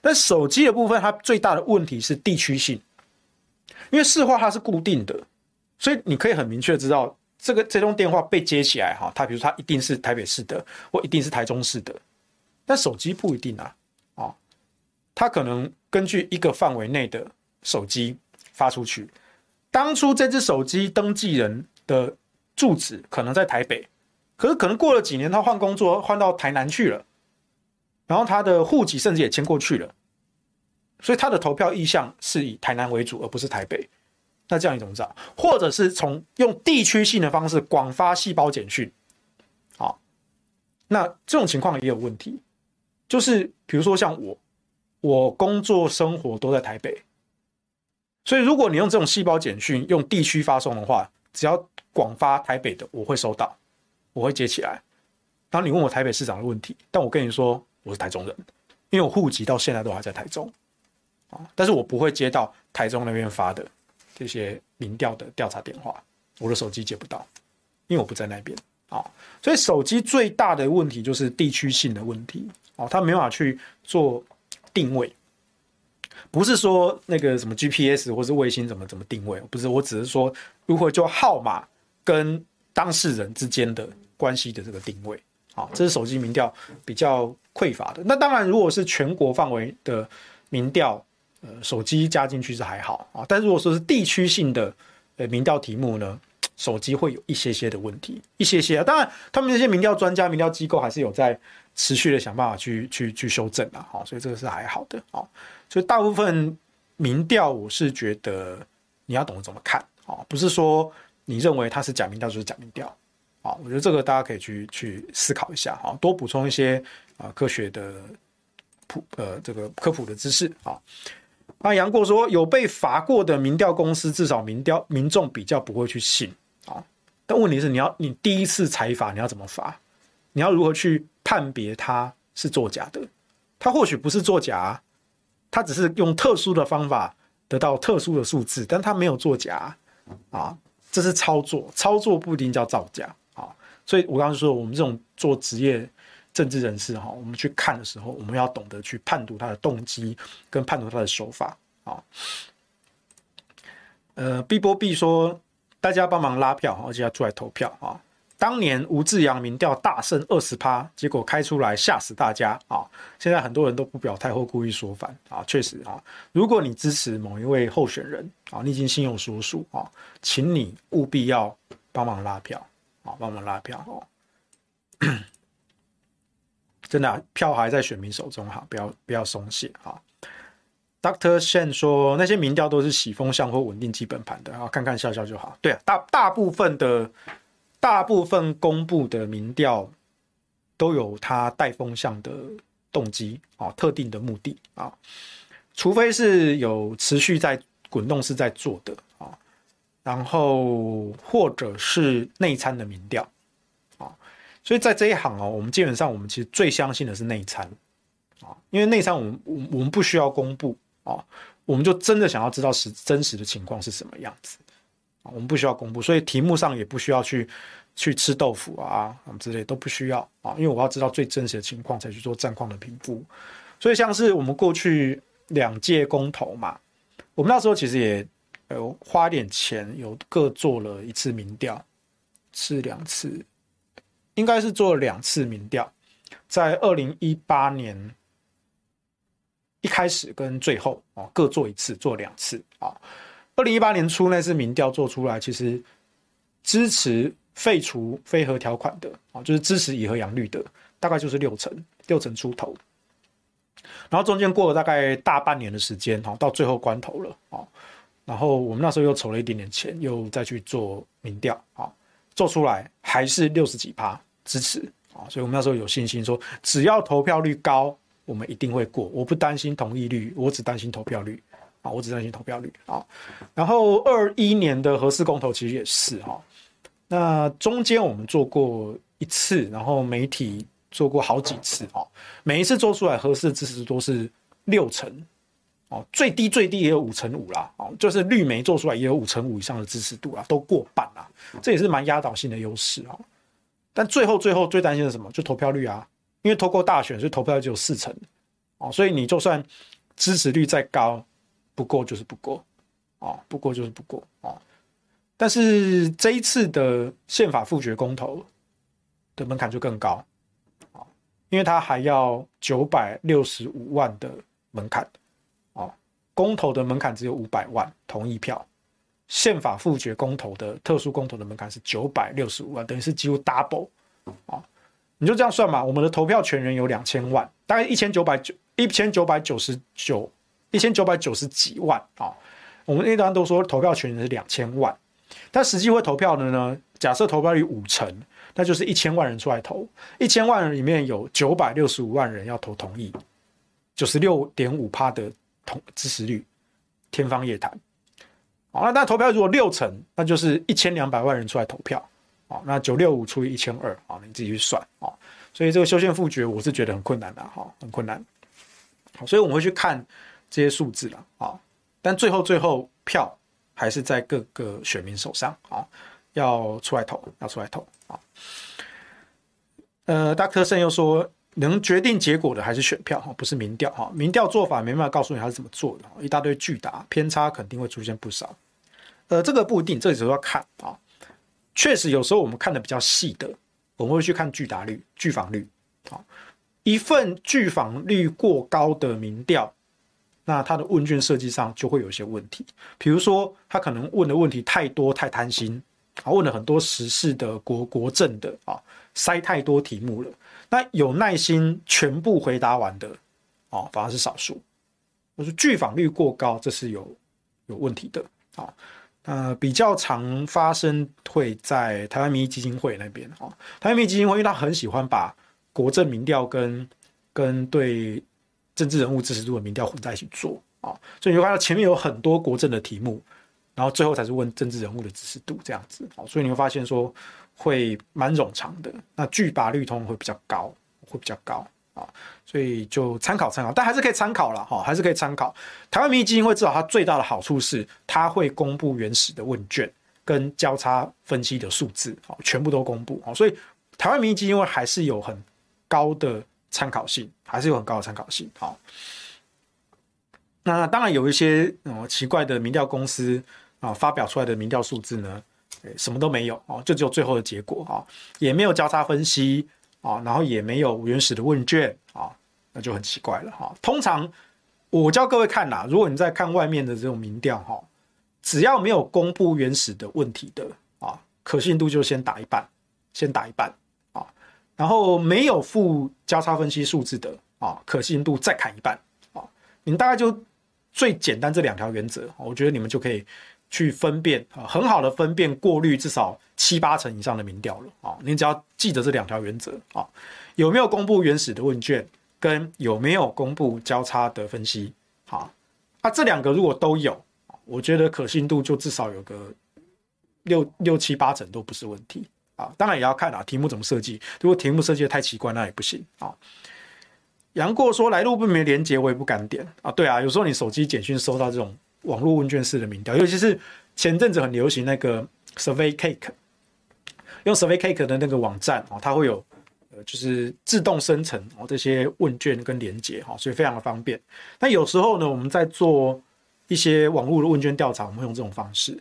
但手机的部分，它最大的问题是地区性，因为市话它是固定的，所以你可以很明确知道这个这通电话被接起来哈，他比如说它一定是台北市的，或一定是台中市的，但手机不一定啊，啊，他可能根据一个范围内的手机发出去，当初这只手机登记人的住址可能在台北。可是可能过了几年，他换工作换到台南去了，然后他的户籍甚至也迁过去了，所以他的投票意向是以台南为主，而不是台北。那这样你怎么找？或者是从用地区性的方式广发细胞简讯？好，那这种情况也有问题，就是比如说像我，我工作生活都在台北，所以如果你用这种细胞简讯用地区发送的话，只要广发台北的，我会收到。我会接起来，当你问我台北市长的问题，但我跟你说我是台中人，因为我户籍到现在都还在台中，啊，但是我不会接到台中那边发的这些民调的调查电话，我的手机接不到，因为我不在那边。啊，所以手机最大的问题就是地区性的问题，哦，它没办法去做定位，不是说那个什么 GPS 或是卫星怎么怎么定位，不是，我只是说如何就号码跟当事人之间的关系的这个定位，啊，这是手机民调比较匮乏的。那当然，如果是全国范围的民调，呃，手机加进去是还好啊。但如果说是地区性的呃民调题目呢，手机会有一些些的问题，一些些啊。当然，他们这些民调专家、民调机构还是有在持续的想办法去去去修正啊。好，所以这个是还好的啊。所以大部分民调，我是觉得你要懂得怎么看啊，不是说。你认为它是假民调就是假民调，啊，我觉得这个大家可以去去思考一下，哈，多补充一些啊科学的普呃这个科普的知识啊。那杨过说有被罚过的民调公司，至少民调民众比较不会去信啊。但问题是，你要你第一次采罚，你要怎么罚？你要如何去判别它是作假的？它或许不是作假，它只是用特殊的方法得到特殊的数字，但它没有作假啊。这是操作，操作不一定叫造假啊。所以我刚刚说，我们这种做职业政治人士哈，我们去看的时候，我们要懂得去判读他的动机，跟判读他的手法啊。呃，B 波 B 说，大家帮忙拉票，而且要出来投票啊。当年吴志扬民调大胜二十趴，结果开出来吓死大家啊！现在很多人都不表态或故意说反啊，确实啊，如果你支持某一位候选人啊，你已经心有所属啊，请你务必要帮忙拉票啊，帮忙拉票哦！真的，票还在选民手中哈，不要不要松懈啊！Dr. Shen 说，那些民调都是洗风向或稳定基本盘的啊，看看笑笑就好。对啊，大大部分的。大部分公布的民调都有它带风向的动机啊，特定的目的啊，除非是有持续在滚动式在做的啊，然后或者是内参的民调，所以在这一行哦，我们基本上我们其实最相信的是内参啊，因为内参我们我我们不需要公布啊，我们就真的想要知道实真实的情况是什么样子。啊我们不需要公布，所以题目上也不需要去去吃豆腐啊，什么之类都不需要啊，因为我要知道最真实的情况才去做战况的评估。所以像是我们过去两届公投嘛，我们那时候其实也有花点钱，有各做了一次民调，是两次，应该是做了两次民调，在二零一八年一开始跟最后啊各做一次，做两次啊。二零一八年初那次民调做出来，其实支持废除非核条款的啊，就是支持以核养绿的，大概就是六成，六成出头。然后中间过了大概大半年的时间，哈，到最后关头了啊。然后我们那时候又筹了一点点钱，又再去做民调啊，做出来还是六十几趴支持啊，所以我们那时候有信心说，只要投票率高，我们一定会过。我不担心同意率，我只担心投票率啊，我只担心投票率啊。然后二一年的核四公投其实也是哈，那中间我们做过一次，然后媒体做过好几次啊，每一次做出来核四支持都是六成。哦，最低最低也有五成五啦，哦，就是绿媒做出来也有五成五以上的支持度啦，都过半啦，这也是蛮压倒性的优势哦。但最后最后最担心的是什么？就投票率啊，因为透过大选，所以投票只有四成，哦，所以你就算支持率再高，不过就是不过，哦，不过就是不过，哦。但是这一次的宪法复决公投的门槛就更高，哦，因为它还要九百六十五万的门槛。公投的门槛只有五百万同意票，宪法复决公投的特殊公投的门槛是九百六十五万，等于是几乎 double 啊！你就这样算嘛，我们的投票权人有两千万，大概一千九百九一千九百九十九一千九百九十几万啊！我们一般都说投票权人是两千万，但实际会投票的呢？假设投票率五成，那就是一千万人出来投，一千万人里面有九百六十五万人要投同意，九十六点五趴的。同支持率天方夜谭，好，那那投票如果六成，那就是一千两百万人出来投票，好，那九六五除以一千二，好，你自己去算，啊，所以这个修宪复决我是觉得很困难的，哈，很困难，好，所以我们会去看这些数字了，啊，但最后最后票还是在各个选民手上，啊，要出来投，要出来投，啊，呃，大科森又说。能决定结果的还是选票哈，不是民调哈。民调做法没办法告诉你他是怎么做的，一大堆巨大偏差肯定会出现不少。呃，这个不一定，这里只要看啊。确实有时候我们看的比较细的，我们会去看具答率、拒访率啊。一份拒访率过高的民调，那它的问卷设计上就会有些问题，比如说他可能问的问题太多、太贪心啊，问了很多时事的国国政的啊，塞太多题目了。那有耐心全部回答完的，哦，反而是少数。我说拒访率过高，这是有有问题的啊。呃，比较常发生会在台湾民意基金会那边啊。台湾民意基金会，因为他很喜欢把国政民调跟跟对政治人物支持度的民调混在一起做啊，所以你会看到前面有很多国政的题目，然后最后才是问政治人物的支持度这样子啊。所以你会发现说。会蛮冗长的，那拒答率通常会比较高，会比较高啊，所以就参考参考，但还是可以参考了哈，还是可以参考。台湾民意基金会至少它最大的好处是，它会公布原始的问卷跟交叉分析的数字，好，全部都公布，所以台湾民意基金会还是有很高的参考性，还是有很高的参考性，好。那当然有一些嗯奇怪的民调公司啊发表出来的民调数字呢。什么都没有哦，就只有最后的结果啊，也没有交叉分析啊，然后也没有原始的问卷啊，那就很奇怪了哈。通常我教各位看啦，如果你在看外面的这种民调哈，只要没有公布原始的问题的啊，可信度就先打一半，先打一半啊，然后没有附交叉分析数字的啊，可信度再砍一半啊。你大概就最简单这两条原则，我觉得你们就可以。去分辨啊，很好的分辨过滤至少七八成以上的民调了啊！你只要记得这两条原则啊，有没有公布原始的问卷，跟有没有公布交叉的分析啊？啊，这两个如果都有，我觉得可信度就至少有个六六七八成都不是问题啊。当然也要看啊，题目怎么设计，如果题目设计的太奇怪，那也不行啊。杨过说来路不明连接，我也不敢点啊。对啊，有时候你手机简讯收到这种。网络问卷式的民调，尤其是前阵子很流行那个 Survey Cake，用 Survey Cake 的那个网站哦，它会有呃，就是自动生成哦这些问卷跟连接哈，所以非常的方便。那有时候呢，我们在做一些网络的问卷调查，我们会用这种方式。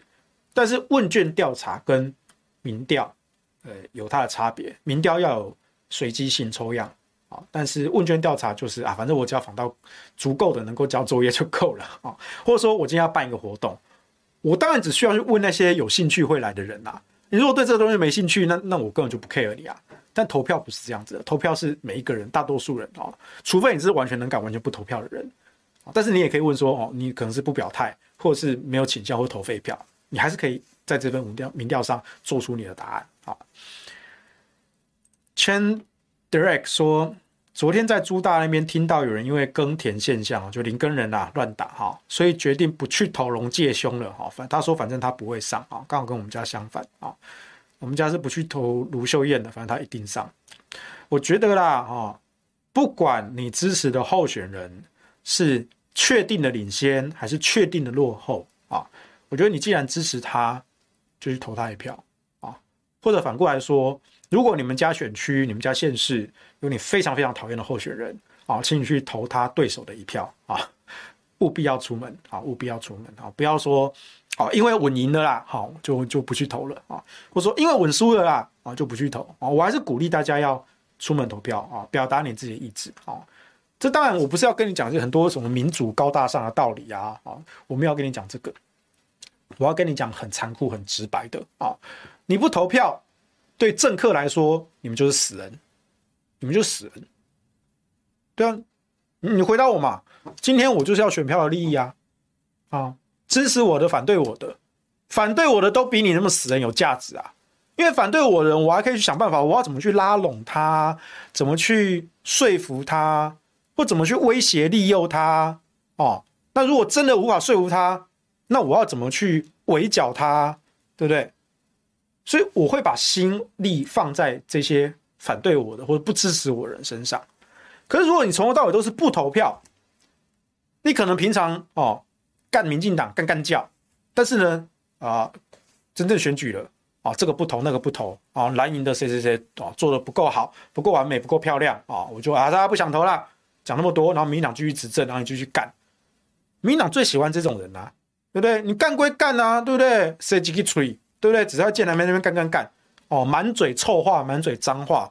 但是问卷调查跟民调呃有它的差别，民调要有随机性抽样啊。但是问卷调查就是啊，反正我只要访到足够的能够交作业就够了啊。或者说我今天要办一个活动，我当然只需要去问那些有兴趣会来的人啊。你如果对这个东西没兴趣，那那我根本就不 care 你啊。但投票不是这样子的，投票是每一个人，大多数人啊，除非你是完全能干、完全不投票的人。但是你也可以问说，哦，你可能是不表态，或者是没有倾向或投废票，你还是可以在这份民调民调上做出你的答案啊。Chen Direct 说，昨天在朱大那边听到有人因为耕田现象，就林耕人啊乱打哈，所以决定不去投龙介兄了哈。反他说反正他不会上啊，刚好跟我们家相反啊。我们家是不去投卢秀燕的，反正他一定上。我觉得啦哈，不管你支持的候选人。是确定的领先还是确定的落后啊？我觉得你既然支持他，就去投他一票啊。或者反过来说，如果你们家选区、你们家县市有你非常非常讨厌的候选人啊，请你去投他对手的一票啊，务必要出门啊，务必要出门啊，不要说啊，因为稳赢了啦，好就就不去投了啊，或者说因为稳输了啦，啊就不去投啊。我还是鼓励大家要出门投票啊，表达你自己的意志啊。这当然，我不是要跟你讲这很多什么民主高大上的道理啊啊！我没有跟你讲这个，我要跟你讲很残酷、很直白的啊！你不投票，对政客来说，你们就是死人，你们就死人。对啊，你回答我嘛！今天我就是要选票的利益啊！啊，支持我的、反对我的，反对我的都比你那么死人有价值啊！因为反对我的人，我还可以去想办法，我要怎么去拉拢他，怎么去说服他。或怎么去威胁利诱他哦？那如果真的无法说服他，那我要怎么去围剿他？对不对？所以我会把心力放在这些反对我的或者不支持我的人身上。可是如果你从头到尾都是不投票，你可能平常哦干民进党干干叫，但是呢啊、真正选举了啊、哦，这个不投那个不投啊，蓝营的谁谁谁啊做的不够好，不够完美，不够漂亮啊、我就啊大家不想投了。讲那么多，然后民进党继续执政，然后你继续干。民进党最喜欢这种人啊，对不对？你干归干啊，对不对？谁几个吹，对不对？只要见他们那边干干干，哦，满嘴臭话，满嘴脏话，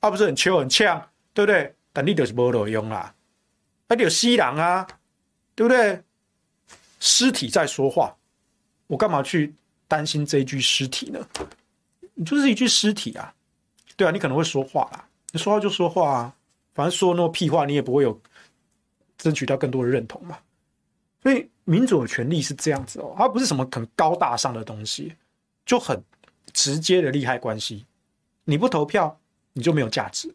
啊，不是很秋很呛，对不对？但你就是没有用啦，那你有西郎啊，对不对？尸体在说话，我干嘛去担心这一具尸体呢？你就是一具尸体啊，对啊，你可能会说话啦，你说话就说话啊。反正说那么屁话，你也不会有争取到更多的认同嘛。所以民主的权利是这样子哦，它不是什么很高大上的东西，就很直接的利害关系。你不投票，你就没有价值。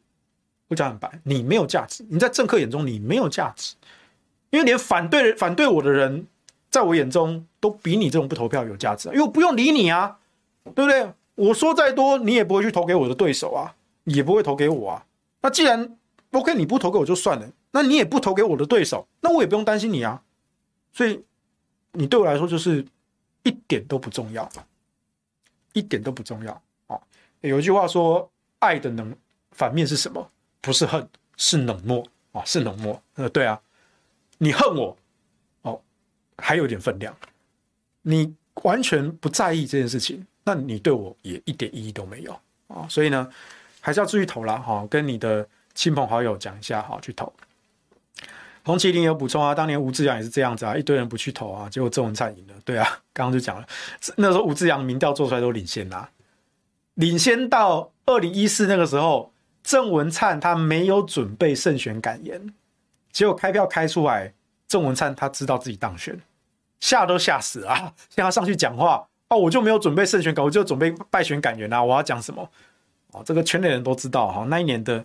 我讲很白，你没有价值，你在政客眼中你没有价值，因为连反对反对我的人，在我眼中都比你这种不投票有价值，因为我不用理你啊，对不对？我说再多，你也不会去投给我的对手啊，也不会投给我啊。那既然 OK，你不投给我就算了，那你也不投给我的对手，那我也不用担心你啊。所以你对我来说就是一点都不重要，一点都不重要啊。有一句话说，爱的能反面是什么？不是恨，是冷漠啊，是冷漠。呃，对啊，你恨我哦，还有点分量。你完全不在意这件事情，那你对我也一点意义都没有啊。所以呢，还是要注意投啦哈，跟你的。亲朋好友讲一下，好去投。洪麒麟有补充啊，当年吴志阳也是这样子啊，一堆人不去投啊，结果郑文灿赢了。对啊，刚刚就讲了，那时候吴志阳民调做出来都领先啦，领先到二零一四那个时候，郑文灿他没有准备胜选感言，结果开票开出来，郑文灿他知道自己当选，吓都吓死了，现在他上去讲话哦，我就没有准备胜选感，我就准备败选感言啊，我要讲什么？哦，这个圈内人都知道哈，那一年的。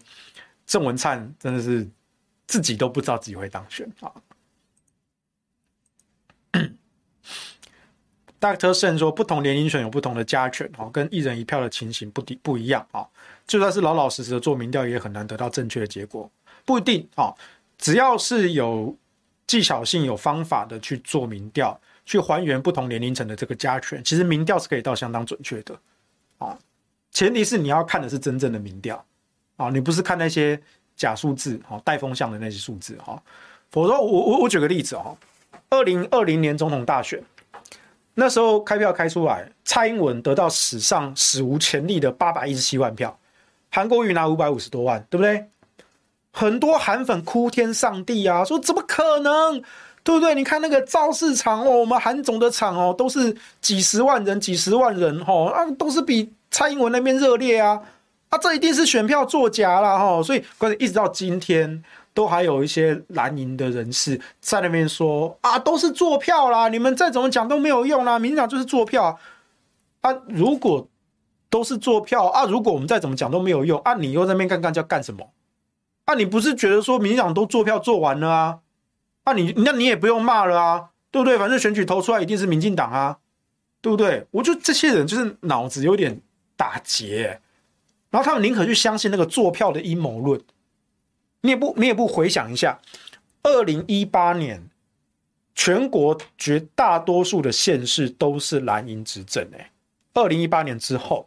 郑文灿真的是自己都不知道自己会当选啊！Dr. Shen 说，不同年龄层有不同的加权，哦跟一人一票的情形不不一样啊。就算是老老实实的做民调，也很难得到正确的结果，不一定啊。只要是有技巧性、有方法的去做民调，去还原不同年龄层的这个加权，其实民调是可以到相当准确的啊。前提是你要看的是真正的民调。啊，你不是看那些假数字，哈，带风向的那些数字，哈。否则，我我我举个例子，哈，二零二零年总统大选，那时候开票开出来，蔡英文得到史上史无前例的八百一十七万票，韩国瑜拿五百五十多万，对不对？很多韩粉哭天上帝啊，说怎么可能？对不对？你看那个造势场哦，我们韩总的场哦，都是几十万人、几十万人哦，啊，都是比蔡英文那边热烈啊，啊，这一定是选票作假啦哈，所以关键一直到今天，都还有一些蓝营的人士在那边说啊，都是作票啦，你们再怎么讲都没有用啦，民进党就是作票啊，如果都是作票啊，如果我们再怎么讲都没有用啊，你又在那边干干叫干什么？啊，你不是觉得说民进党都作票做完了啊？啊你，那你也不用骂了啊，对不对？反正选举投出来一定是民进党啊，对不对？我就这些人就是脑子有点打结，然后他们宁可去相信那个坐票的阴谋论。你也不，你也不回想一下，二零一八年全国绝大多数的县市都是蓝营执政诶，二零一八年之后，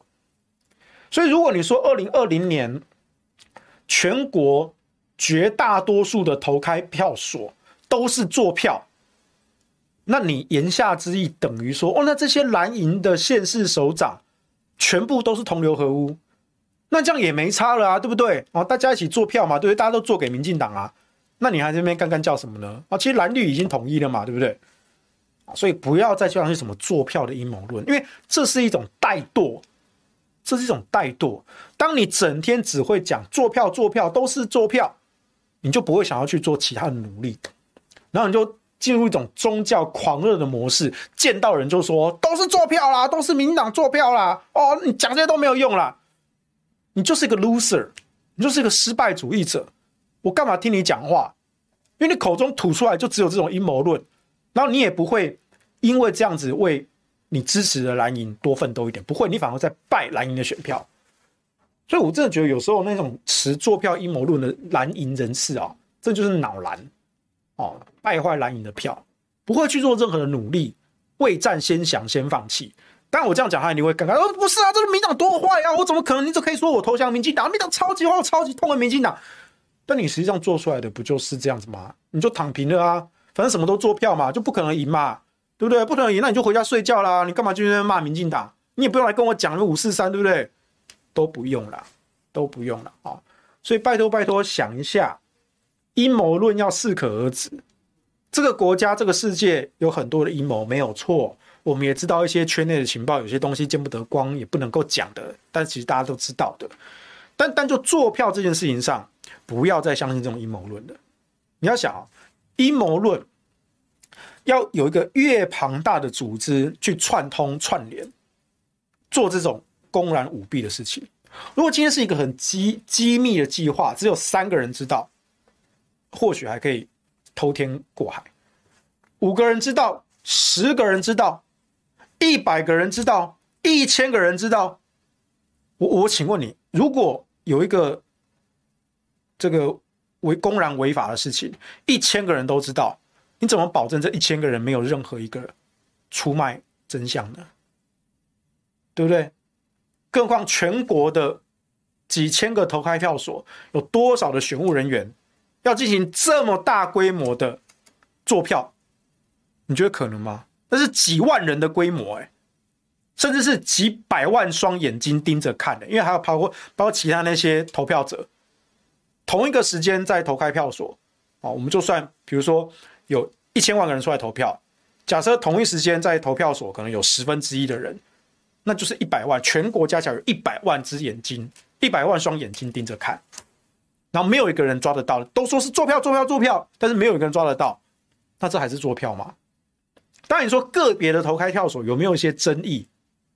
所以如果你说二零二零年全国绝大多数的投开票所。都是坐票，那你言下之意等于说，哦，那这些蓝营的县市首长全部都是同流合污，那这样也没差了啊，对不对？哦，大家一起做票嘛，对不对？大家都做给民进党啊，那你还在那边干干叫什么呢？啊，其实蓝绿已经统一了嘛，对不对？所以不要再相信什么做票的阴谋论，因为这是一种怠惰，这是一种怠惰。当你整天只会讲做票、做票都是做票，你就不会想要去做其他的努力。然后你就进入一种宗教狂热的模式，见到人就说都是做票啦，都是民党做票啦。哦，你讲这些都没有用啦，你就是一个 loser，你就是一个失败主义者。我干嘛听你讲话？因为你口中吐出来就只有这种阴谋论，然后你也不会因为这样子为你支持的蓝营多奋斗一点，不会，你反而在败蓝营的选票。所以我真的觉得有时候那种持坐票阴谋论的蓝营人士啊，这就是脑蓝。哦，败坏蓝营的票，不会去做任何的努力，未战先降，先放弃。但我这样讲，他你会尴尬。哦，不是啊，这是民党多坏啊！我怎么可能？你就可以说我投降民进党？民党超级坏，超级痛恨民进党。但你实际上做出来的不就是这样子吗？你就躺平了啊，反正什么都做票嘛，就不可能赢嘛，对不对？不可能赢，那你就回家睡觉啦。你干嘛去那边骂民进党？你也不用来跟我讲五四三，对不对？都不用了，都不用了啊、所以拜托拜托，想一下。阴谋论要适可而止。这个国家、这个世界有很多的阴谋，没有错。我们也知道一些圈内的情报，有些东西见不得光，也不能够讲的。但其实大家都知道的。但但就作票这件事情上，不要再相信这种阴谋论了。你要想啊，阴谋论要有一个越庞大的组织去串通串联，做这种公然舞弊的事情。如果今天是一个很机机密的计划，只有三个人知道。或许还可以偷天过海，五个人知道，十个人知道，一百个人知道，一千个人知道。我我请问你，如果有一个这个违公然违法的事情，一千个人都知道，你怎么保证这一千个人没有任何一个出卖真相呢？对不对？更何况全国的几千个投开票所，有多少的选务人员？要进行这么大规模的作票，你觉得可能吗？那是几万人的规模，哎，甚至是几百万双眼睛盯着看的，因为还有包括包括其他那些投票者，同一个时间在投开票所，啊，我们就算比如说有一千万个人出来投票，假设同一时间在投票所可能有十分之一的人，那就是一百万，全国加起来有一百万只眼睛，一百万双眼睛盯着看。然后没有一个人抓得到，都说是做票、做票、做票，但是没有一个人抓得到，那这还是做票吗？当然你说个别的投开票所有没有一些争议，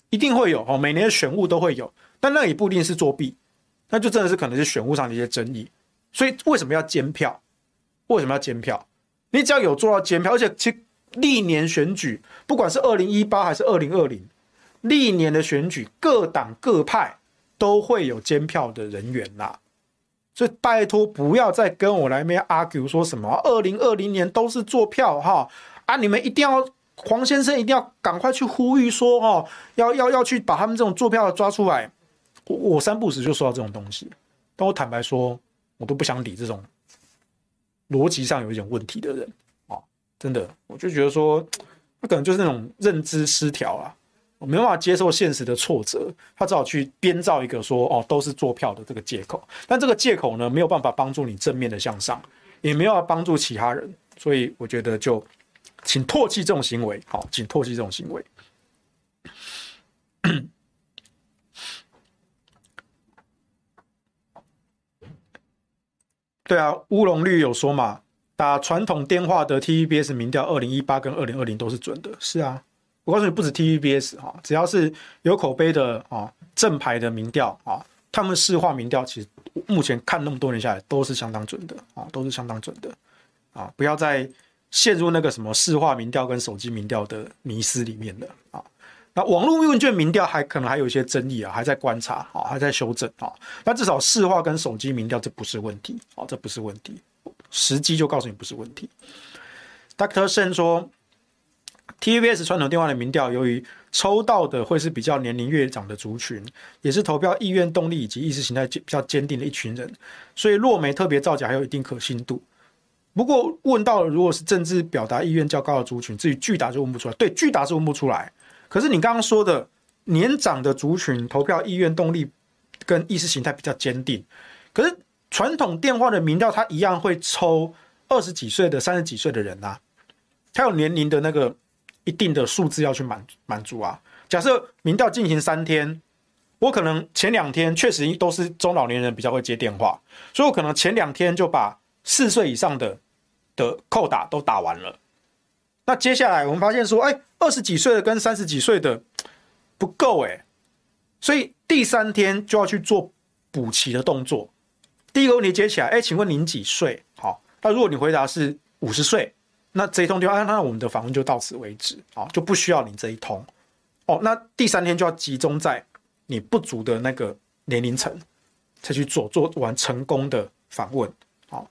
一定会有哦，每年的选务都会有，但那也不一定是作弊，那就真的是可能是选务上的一些争议。所以为什么要监票？为什么要监票？你只要有做到监票，而且其历年选举，不管是二零一八还是二零二零，历年的选举，各党各派都会有监票的人员啦。所以拜托不要再跟我来那边 argue 说什么二零二零年都是作票哈啊！你们一定要黄先生一定要赶快去呼吁说哦，要要要去把他们这种坐票抓出来。我我三不时就说到这种东西，但我坦白说，我都不想理这种逻辑上有一点问题的人啊！真的，我就觉得说，他可能就是那种认知失调啊，我没办法接受现实的挫折，他只好去编造一个说哦都是坐票的这个借口。但这个借口呢，没有办法帮助你正面的向上，也没有要帮助其他人。所以我觉得就请唾弃这种行为，好，请唾弃这种行为。对啊，乌龙绿有说嘛，打传统电话的 TVBS 民调，二零一八跟二零二零都是准的。是啊，我告诉你，不止 TVBS 哈，只要是有口碑的啊，正牌的民调啊，他们市话民调，其实目前看那么多年下来，都是相当准的啊，都是相当准的啊，不要再陷入那个什么市话民调跟手机民调的迷思里面了啊。那网络问卷民调还可能还有一些争议啊，还在观察啊，还在修正啊。那至少市话跟手机民调这不是问题啊，这不是问题，时机就告诉你不是问题。Dr. Shen 说，TVBS 传统电话的民调，由于抽到的会是比较年龄越长的族群，也是投票意愿、动力以及意识形态比较坚定的一群人，所以若没特别造假，还有一定可信度。不过问到了如果是政治表达意愿较高的族群，至于巨大就问不出来。对，巨大是问不出来。可是你刚刚说的年长的族群投票意愿、动力跟意识形态比较坚定，可是传统电话的民调，它一样会抽二十几岁的、三十几岁的人啊，它有年龄的那个一定的数字要去满满足啊。假设民调进行三天，我可能前两天确实都是中老年人比较会接电话，所以我可能前两天就把四岁以上的的扣打都打完了。那接下来我们发现说，哎，二十几岁的跟三十几岁的不够哎，所以第三天就要去做补齐的动作。第一个问题接起来，哎，请问您几岁？好，那如果你回答是五十岁，那这一通电话，那我们的访问就到此为止，好，就不需要你这一通。哦，那第三天就要集中在你不足的那个年龄层，才去做做完成功的访问。好，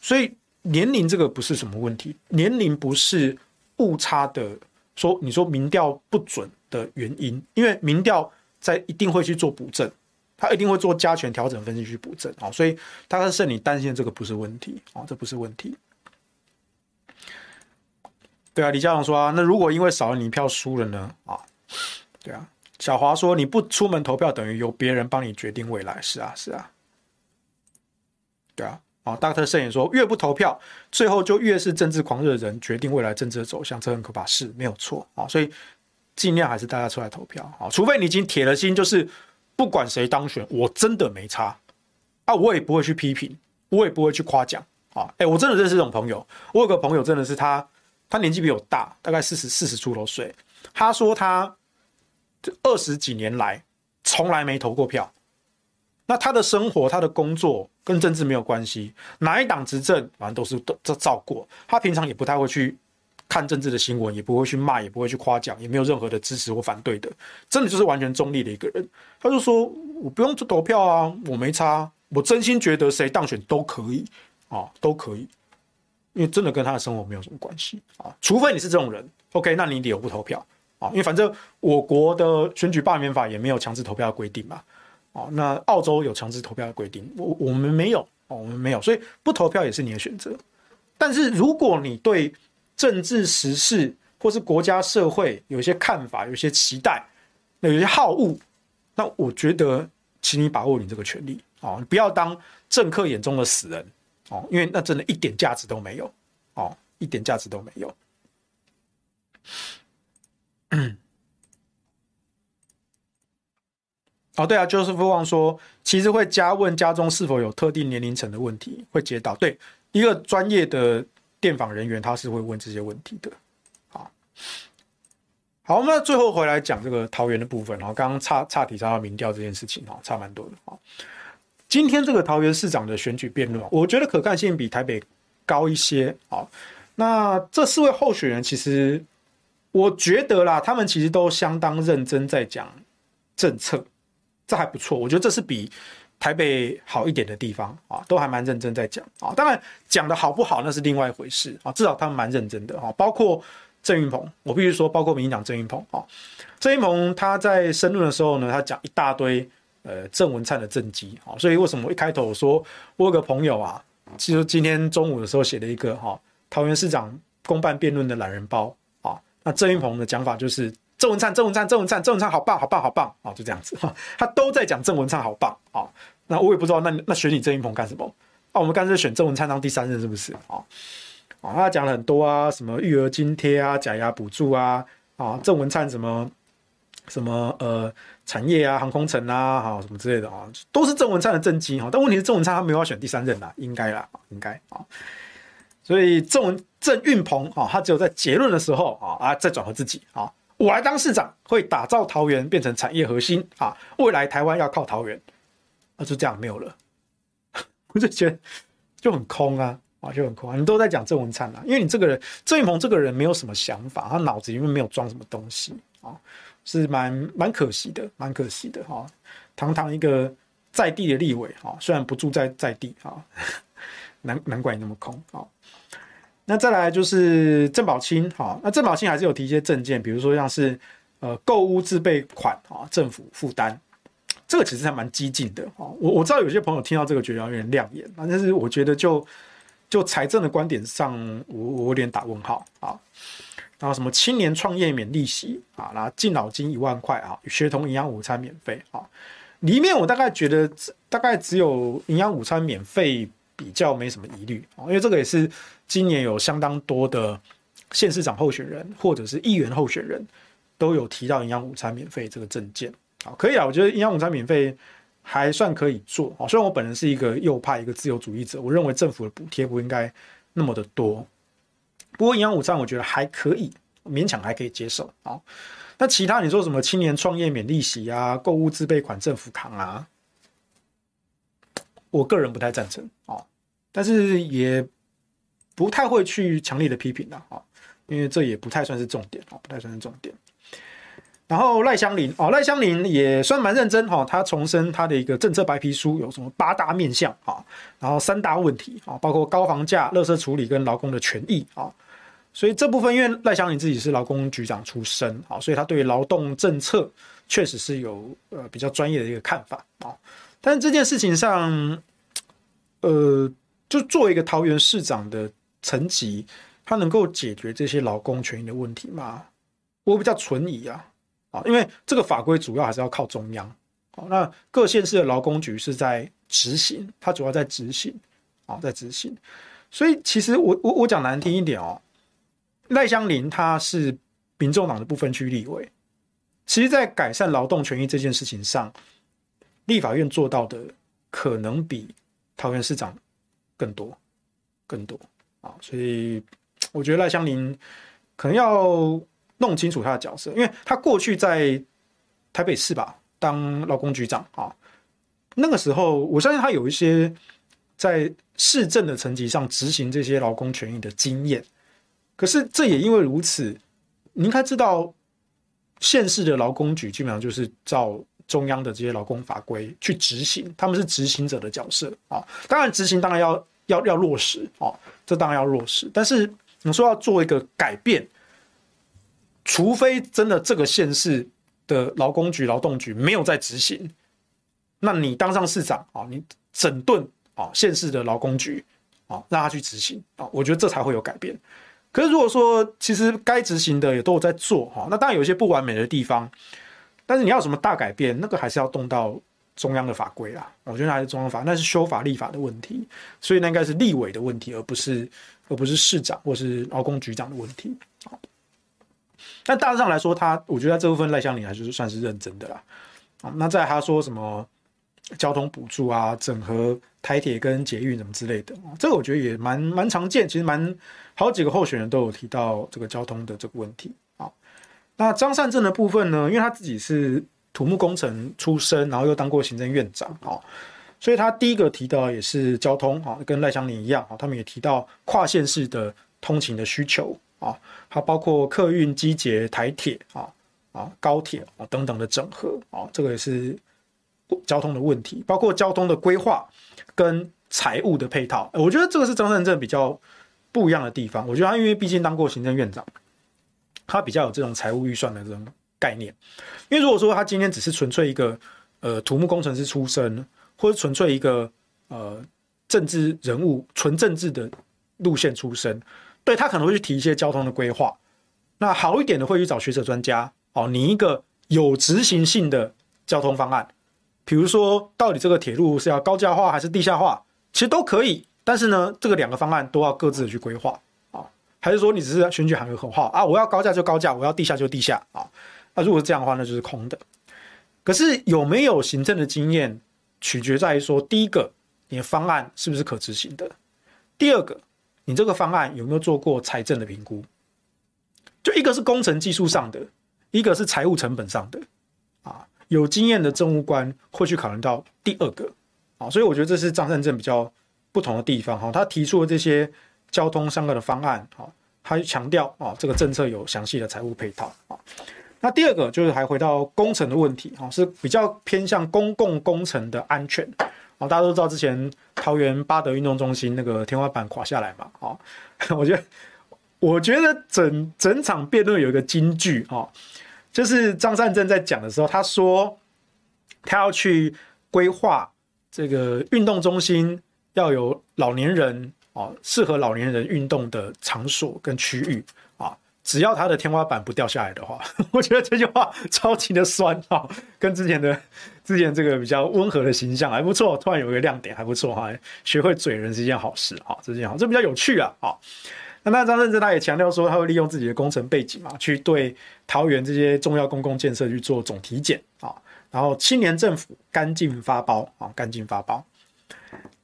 所以年龄这个不是什么问题，年龄不是。误差的说，你说民调不准的原因，因为民调在一定会去做补正，他一定会做加权调整分析去补正啊，所以他是你担心这个不是问题啊，这不是问题。对啊，李佳龙说啊，那如果因为少了你一票输了呢？啊，对啊，小华说你不出门投票等于由别人帮你决定未来，是啊，是啊，对啊。啊，Dr. 盛也说，越不投票，最后就越是政治狂热的人决定未来政治的走向，这很可怕，是没有错啊。所以尽量还是大家出来投票啊，除非你已经铁了心，就是不管谁当选，我真的没差啊，我也不会去批评，我也不会去夸奖啊。哎、我真的认识这种朋友，我有个朋友真的是他，他年纪比我大，大概四十四十出头岁，他说他这二十几年来从来没投过票。那他的生活、他的工作跟政治没有关系，哪一党执政，反正都是都照过。他平常也不太会去看政治的新闻，也不会去骂，也不会去夸奖，也没有任何的支持或反对的，真的就是完全中立的一个人。他就说：“我不用去投票啊，我没差，我真心觉得谁当选都可以啊，都可以，因为真的跟他的生活没有什么关系啊。除非你是这种人，OK，那你理由不投票啊，因为反正我国的选举罢免法也没有强制投票的规定嘛。”哦，那澳洲有强制投票的规定，我我们没有哦，我们没有，所以不投票也是你的选择。但是如果你对政治时事或是国家社会有一些看法、有一些期待、那有一些好恶，那我觉得，请你把握你这个权利哦，你不要当政客眼中的死人哦，因为那真的一点价值都没有哦，一点价值都没有。嗯。哦，对啊，就是富旺说，其实会加问家中是否有特定年龄层的问题，会解答。对，一个专业的电访人员，他是会问这些问题的。好，好，那最后回来讲这个桃园的部分。然后刚刚差差题插到民调这件事情，哈，差蛮多的。好，今天这个桃园市长的选举辩论，我觉得可看性比台北高一些。好，那这四位候选人，其实我觉得啦，他们其实都相当认真在讲政策。这还不错，我觉得这是比台北好一点的地方啊，都还蛮认真在讲啊。当然讲的好不好那是另外一回事啊，至少他们蛮认真的啊。包括郑运鹏，我必须说，包括民进党郑运鹏啊，郑运鹏他在申论的时候呢，他讲一大堆呃郑文灿的政绩啊，所以为什么我一开头我说我有个朋友啊，其实今天中午的时候写了一个哈桃园市长公办辩论的懒人包啊，那郑运鹏的讲法就是郑文灿，郑文灿，郑文灿，郑文灿好棒，好棒，好棒啊！就这样子，他都在讲郑文灿好棒啊。那我也不知道，那那选你郑运鹏干什么？啊，我们干脆选郑文灿当第三任是不是啊？啊，他讲了很多啊，什么育儿津贴啊，假牙补助啊，啊，郑文灿什么什么呃产业啊，航空城啊，哈，什么之类的啊，都是郑文灿的政绩哈。但问题是郑文灿他没有要选第三任啦，应该啦，应该啊。所以郑文郑运鹏啊，他只有在结论的时候啊啊再转和自己啊，我来当市长，会打造桃园变成产业核心啊，未来台湾要靠桃园，那就这样没有了，我就觉得就很空啊。啊，就很空啊！你都在讲郑文灿啊，因为你这个人郑运鹏这个人没有什么想法，他脑子里面没有装什么东西啊，是蛮蛮可惜的，蛮可惜的哈。堂堂一个在地的立委啊，虽然不住在在地啊，难难怪你那么空啊。那再来就是郑宝清哈，那郑宝清还是有提一些政见，比如说像是呃购屋自备款啊，政府负担，这个其实还蛮激进的啊。我我知道有些朋友听到这个觉得有点亮眼，但是我觉得就。就财政的观点上，我我有点打问号啊。然后什么青年创业免利息啊，然后敬老金一万块啊，学童营养午餐免费啊。里面我大概觉得，大概只有营养午餐免费比较没什么疑虑啊，因为这个也是今年有相当多的县市长候选人或者是议员候选人都有提到营养午餐免费这个政见啊。可以啊，我觉得营养午餐免费。还算可以做啊，虽然我本人是一个右派，一个自由主义者，我认为政府的补贴不应该那么的多。不过营养午餐我觉得还可以，勉强还可以接受啊。那其他你说什么青年创业免利息啊，购物自备款政府扛啊，我个人不太赞成啊，但是也不太会去强烈的批评的啊，因为这也不太算是重点啊，不太算是重点。然后赖香林哦，赖香林也算蛮认真哈，他重申他的一个政策白皮书有什么八大面向啊，然后三大问题啊，包括高房价、垃圾处理跟劳工的权益啊，所以这部分因为赖香林自己是劳工局长出身啊，所以他对劳动政策确实是有呃比较专业的一个看法啊，但是这件事情上，呃，就作为一个桃园市长的层级，他能够解决这些劳工权益的问题吗？我比较存疑啊。啊，因为这个法规主要还是要靠中央，啊，那各县市的劳工局是在执行，它主要在执行，啊，在执行，所以其实我我我讲难听一点哦，赖香伶他是民众党的不分区立委，其实，在改善劳动权益这件事情上，立法院做到的可能比桃园市长更多，更多啊，所以我觉得赖香林可能要。弄清楚他的角色，因为他过去在台北市吧当劳工局长啊，那个时候我相信他有一些在市政的层级上执行这些劳工权益的经验。可是这也因为如此，你应该知道，县市的劳工局基本上就是照中央的这些劳工法规去执行，他们是执行者的角色啊。当然执行当然要要要落实哦，这当然要落实。但是你说要做一个改变。除非真的这个县市的劳工局、劳动局没有在执行，那你当上市长啊，你整顿啊县市的劳工局啊，让他去执行啊，我觉得这才会有改变。可是如果说其实该执行的也都有在做哈，那当然有一些不完美的地方，但是你要什么大改变，那个还是要动到中央的法规啦。我觉得还是中央法，那是修法立法的问题，所以那应该是立委的问题，而不是而不是市长或是劳工局长的问题。但大致上来说，他我觉得这部分赖香伶还是算是认真的啦。啊，那在他说什么交通补助啊、整合台铁跟捷运什么之类的，这个我觉得也蛮蛮常见。其实蛮好几个候选人都有提到这个交通的这个问题。啊，那张善政的部分呢，因为他自己是土木工程出身，然后又当过行政院长啊，所以他第一个提到也是交通啊，跟赖香林一样啊，他们也提到跨县市的通勤的需求。啊，它包括客运、机捷、台铁啊、啊高铁啊等等的整合啊，这个也是交通的问题，包括交通的规划跟财务的配套。我觉得这个是张善政比较不一样的地方。我觉得他因为毕竟当过行政院长，他比较有这种财务预算的这种概念。因为如果说他今天只是纯粹一个呃土木工程师出身，或者纯粹一个呃政治人物、纯政治的路线出身。对，他可能会去提一些交通的规划，那好一点的会去找学者专家哦，拟一个有执行性的交通方案，比如说到底这个铁路是要高架化还是地下化，其实都可以。但是呢，这个两个方案都要各自的去规划啊，还是说你只是选举喊个口号啊？我要高架就高架，我要地下就地下啊？如果这样的话，那就是空的。可是有没有行政的经验，取决在于说，第一个，你的方案是不是可执行的；第二个，你这个方案有没有做过财政的评估？就一个是工程技术上的，一个是财务成本上的啊。有经验的政务官会去考虑到第二个啊，所以我觉得这是张善政比较不同的地方哈。他提出的这些交通相关的方案啊，他强调啊，这个政策有详细的财务配套啊。那第二个就是还回到工程的问题啊，是比较偏向公共工程的安全啊。大家都知道之前桃园八德运动中心那个天花板垮下来嘛 啊，我觉得我觉得整整场辩论有一个金句啊，就是张善政在讲的时候，他说他要去规划这个运动中心要有老年人啊，适合老年人运动的场所跟区域。只要它的天花板不掉下来的话，我觉得这句话超级的酸哈，跟之前的之前这个比较温和的形象还不错，突然有一个亮点还不错哈，学会嘴人是一件好事哈，这件好，这比较有趣啊啊。那那张善政他也强调说，他会利用自己的工程背景嘛，去对桃园这些重要公共建设去做总体检啊，然后青年政府干净发包啊，干净发包。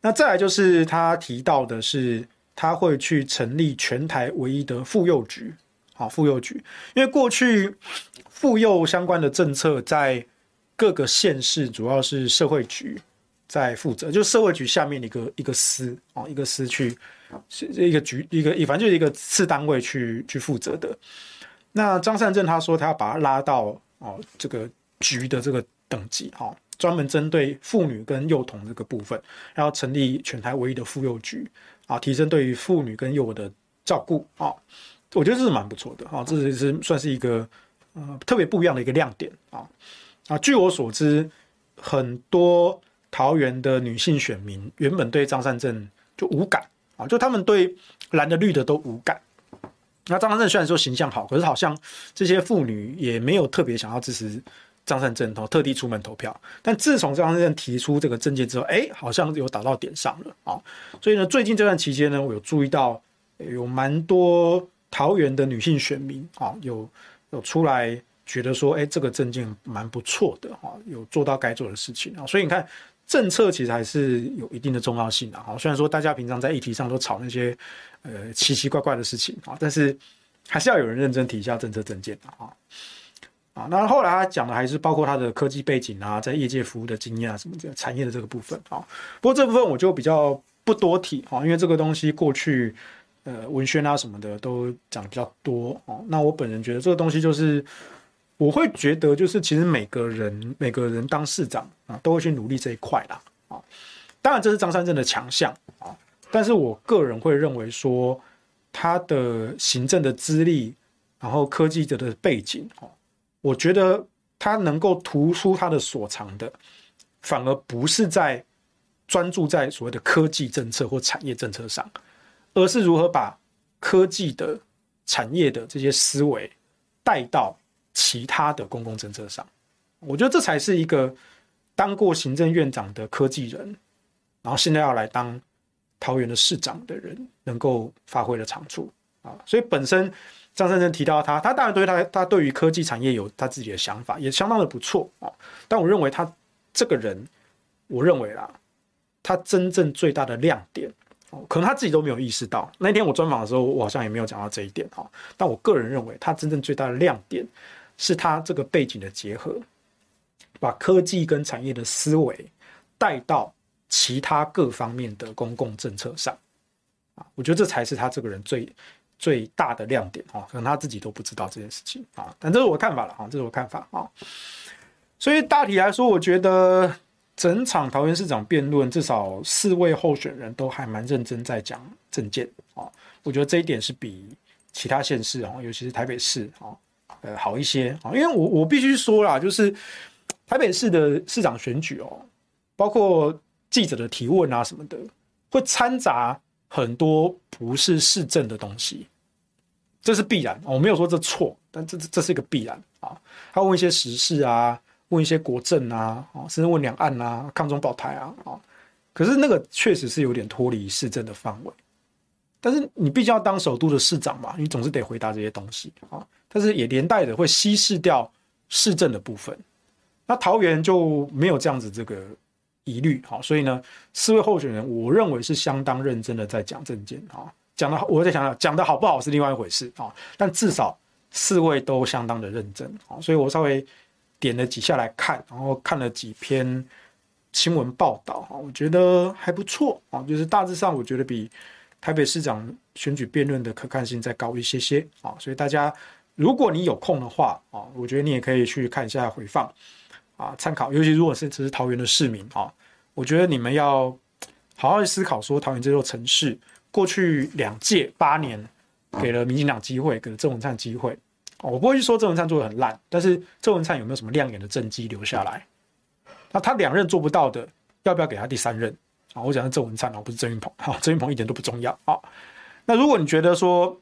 那再来就是他提到的是，他会去成立全台唯一的妇幼局。好，妇幼局，因为过去妇幼相关的政策在各个县市主要是社会局在负责，就社会局下面的一个一个司啊，一个司去是一个局一个反正就是一个次单位去去负责的。那张善政他说他要把它拉到哦这个局的这个等级哈，专门针对妇女跟幼童这个部分，然后成立全台唯一的妇幼局啊，提升对于妇女跟幼儿的照顾啊。我觉得这是蛮不错的哈，这是是算是一个呃特别不一样的一个亮点啊啊！据我所知，很多桃园的女性选民原本对张善政就无感啊，就他们对蓝的绿的都无感。那张善政虽然说形象好，可是好像这些妇女也没有特别想要支持张善政哦，特地出门投票。但自从张善政提出这个政见之后，哎，好像有打到点上了啊！所以呢，最近这段期间呢，我有注意到有蛮多。桃园的女性选民啊，有有出来觉得说，哎，这个政见蛮不错的哈，有做到该做的事情啊，所以你看，政策其实还是有一定的重要性的哈。虽然说大家平常在议题上都吵那些呃奇奇怪怪的事情啊，但是还是要有人认真提一下政策政见的啊啊。那后来他讲的还是包括他的科技背景啊，在业界服务的经验啊，什么的产业的这个部分啊。不过这部分我就比较不多提啊，因为这个东西过去。呃，文宣啊什么的都讲比较多哦。那我本人觉得这个东西就是，我会觉得就是其实每个人每个人当市长啊，都会去努力这一块啦啊。当然这是张三镇的强项啊，但是我个人会认为说他的行政的资历，然后科技者的背景哦，我觉得他能够突出他的所长的，反而不是在专注在所谓的科技政策或产业政策上。而是如何把科技的产业的这些思维带到其他的公共政策上，我觉得这才是一个当过行政院长的科技人，然后现在要来当桃园的市长的人能够发挥的长处啊。所以本身张善政提到他，他当然对他他对于科技产业有他自己的想法，也相当的不错啊。但我认为他这个人，我认为啦，他真正最大的亮点。可能他自己都没有意识到。那天我专访的时候，我好像也没有讲到这一点哈。但我个人认为，他真正最大的亮点是他这个背景的结合，把科技跟产业的思维带到其他各方面的公共政策上啊。我觉得这才是他这个人最最大的亮点啊。可能他自己都不知道这件事情啊。但这是我看法了啊，这是我看法啊。所以大体来说，我觉得。整场桃园市长辩论，至少四位候选人都还蛮认真在讲政见啊，我觉得这一点是比其他县市啊，尤其是台北市啊，呃好一些啊，因为我我必须说啦，就是台北市的市长选举哦，包括记者的提问啊什么的，会掺杂很多不是市政的东西这是必然。我没有说这错，但这这是一个必然啊。他问一些时事啊，问一些国政啊，啊，甚至问两岸啊、抗中保台啊，啊，可是那个确实是有点脱离市政的范围。但是你毕竟要当首都的市长嘛，你总是得回答这些东西啊。但是也连带的会稀释掉市政的部分。那桃园就没有这样子这个疑虑，好，所以呢，四位候选人，我认为是相当认真的在讲政见，啊，讲的，我在想想，讲的好不好是另外一回事啊，但至少四位都相当的认真，啊，所以我稍微点了几下来看，然后看了几篇新闻报道，啊，我觉得还不错，啊，就是大致上我觉得比台北市长选举辩论的可看性再高一些些，啊，所以大家如果你有空的话，啊，我觉得你也可以去看一下回放。啊，参考，尤其如果是只是桃园的市民啊，我觉得你们要好好思考，说桃园这座城市过去两届八年给了民进党机会，给了郑文灿机会。我不会去说郑文灿做的很烂，但是郑文灿有没有什么亮眼的政绩留下来？那他两任做不到的，要不要给他第三任？啊，我讲的郑文灿，而不是郑运鹏。好，郑运鹏一点都不重要。好，那如果你觉得说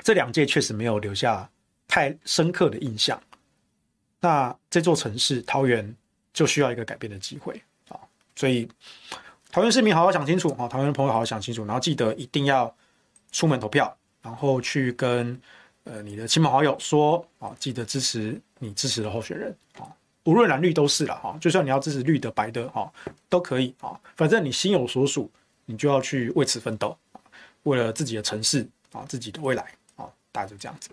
这两届确实没有留下太深刻的印象。那这座城市桃园就需要一个改变的机会啊，所以桃园市民好好想清楚啊，桃园的朋友好好想清楚，然后记得一定要出门投票，然后去跟呃你的亲朋好友说啊，记得支持你支持的候选人啊，无论蓝绿都是了哈，就算你要支持绿的白的哈都可以啊，反正你心有所属，你就要去为此奋斗，为了自己的城市啊，自己的未来啊，大概就这样子。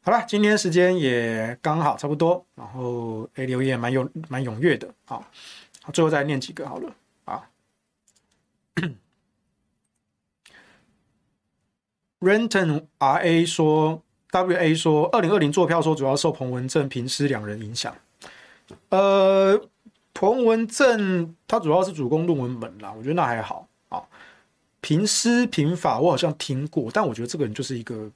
好了，今天时间也刚好差不多，然后诶留言蛮有蛮踊跃的，啊，最后再念几个好了啊。Renton R A 说，W A 说，二零二零作票说主要受彭文正、平师两人影响。呃，彭文正他主要是主攻论文本啦，我觉得那还好啊。平师平法我好像听过，但我觉得这个人就是一个。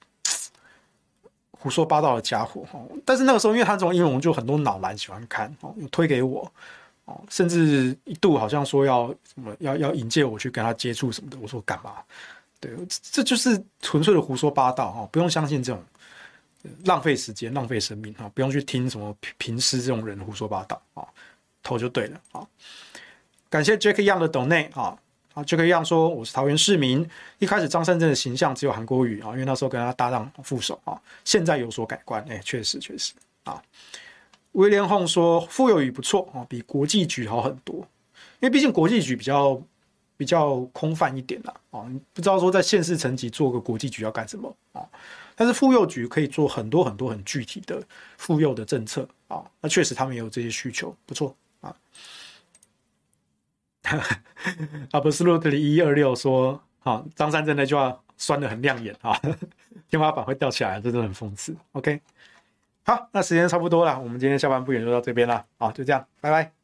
胡说八道的家伙哈，但是那个时候，因为他这种英文就很多脑蓝喜欢看哦，推给我哦，甚至一度好像说要什么要要引荐我去跟他接触什么的，我说干嘛？对，这就是纯粹的胡说八道哈，不用相信这种浪费时间、浪费生命哈，不用去听什么平师这种人胡说八道啊，投就对了啊。感谢 Jack Young 的 donate 啊。啊，就可以这样说，我是桃园市民。一开始张善政的形象只有韩国语啊，因为那时候跟他搭档副手啊，现在有所改观。哎、确实确实啊。威廉洪说傅幼宇不错啊，比国际局好很多。因为毕竟国际局比较比较空泛一点啦啊，你不知道说在县市层级做个国际局要干什么啊。但是妇幼局可以做很多很多很具体的妇幼的政策啊，那确实他们也有这些需求，不错啊。Absolutely 一二六说：“好，张善政那句话酸得很亮眼啊，天花板会掉起来，这真的很讽刺。” OK，好，那时间差不多了，我们今天下半部演就到这边了，好，就这样，拜拜。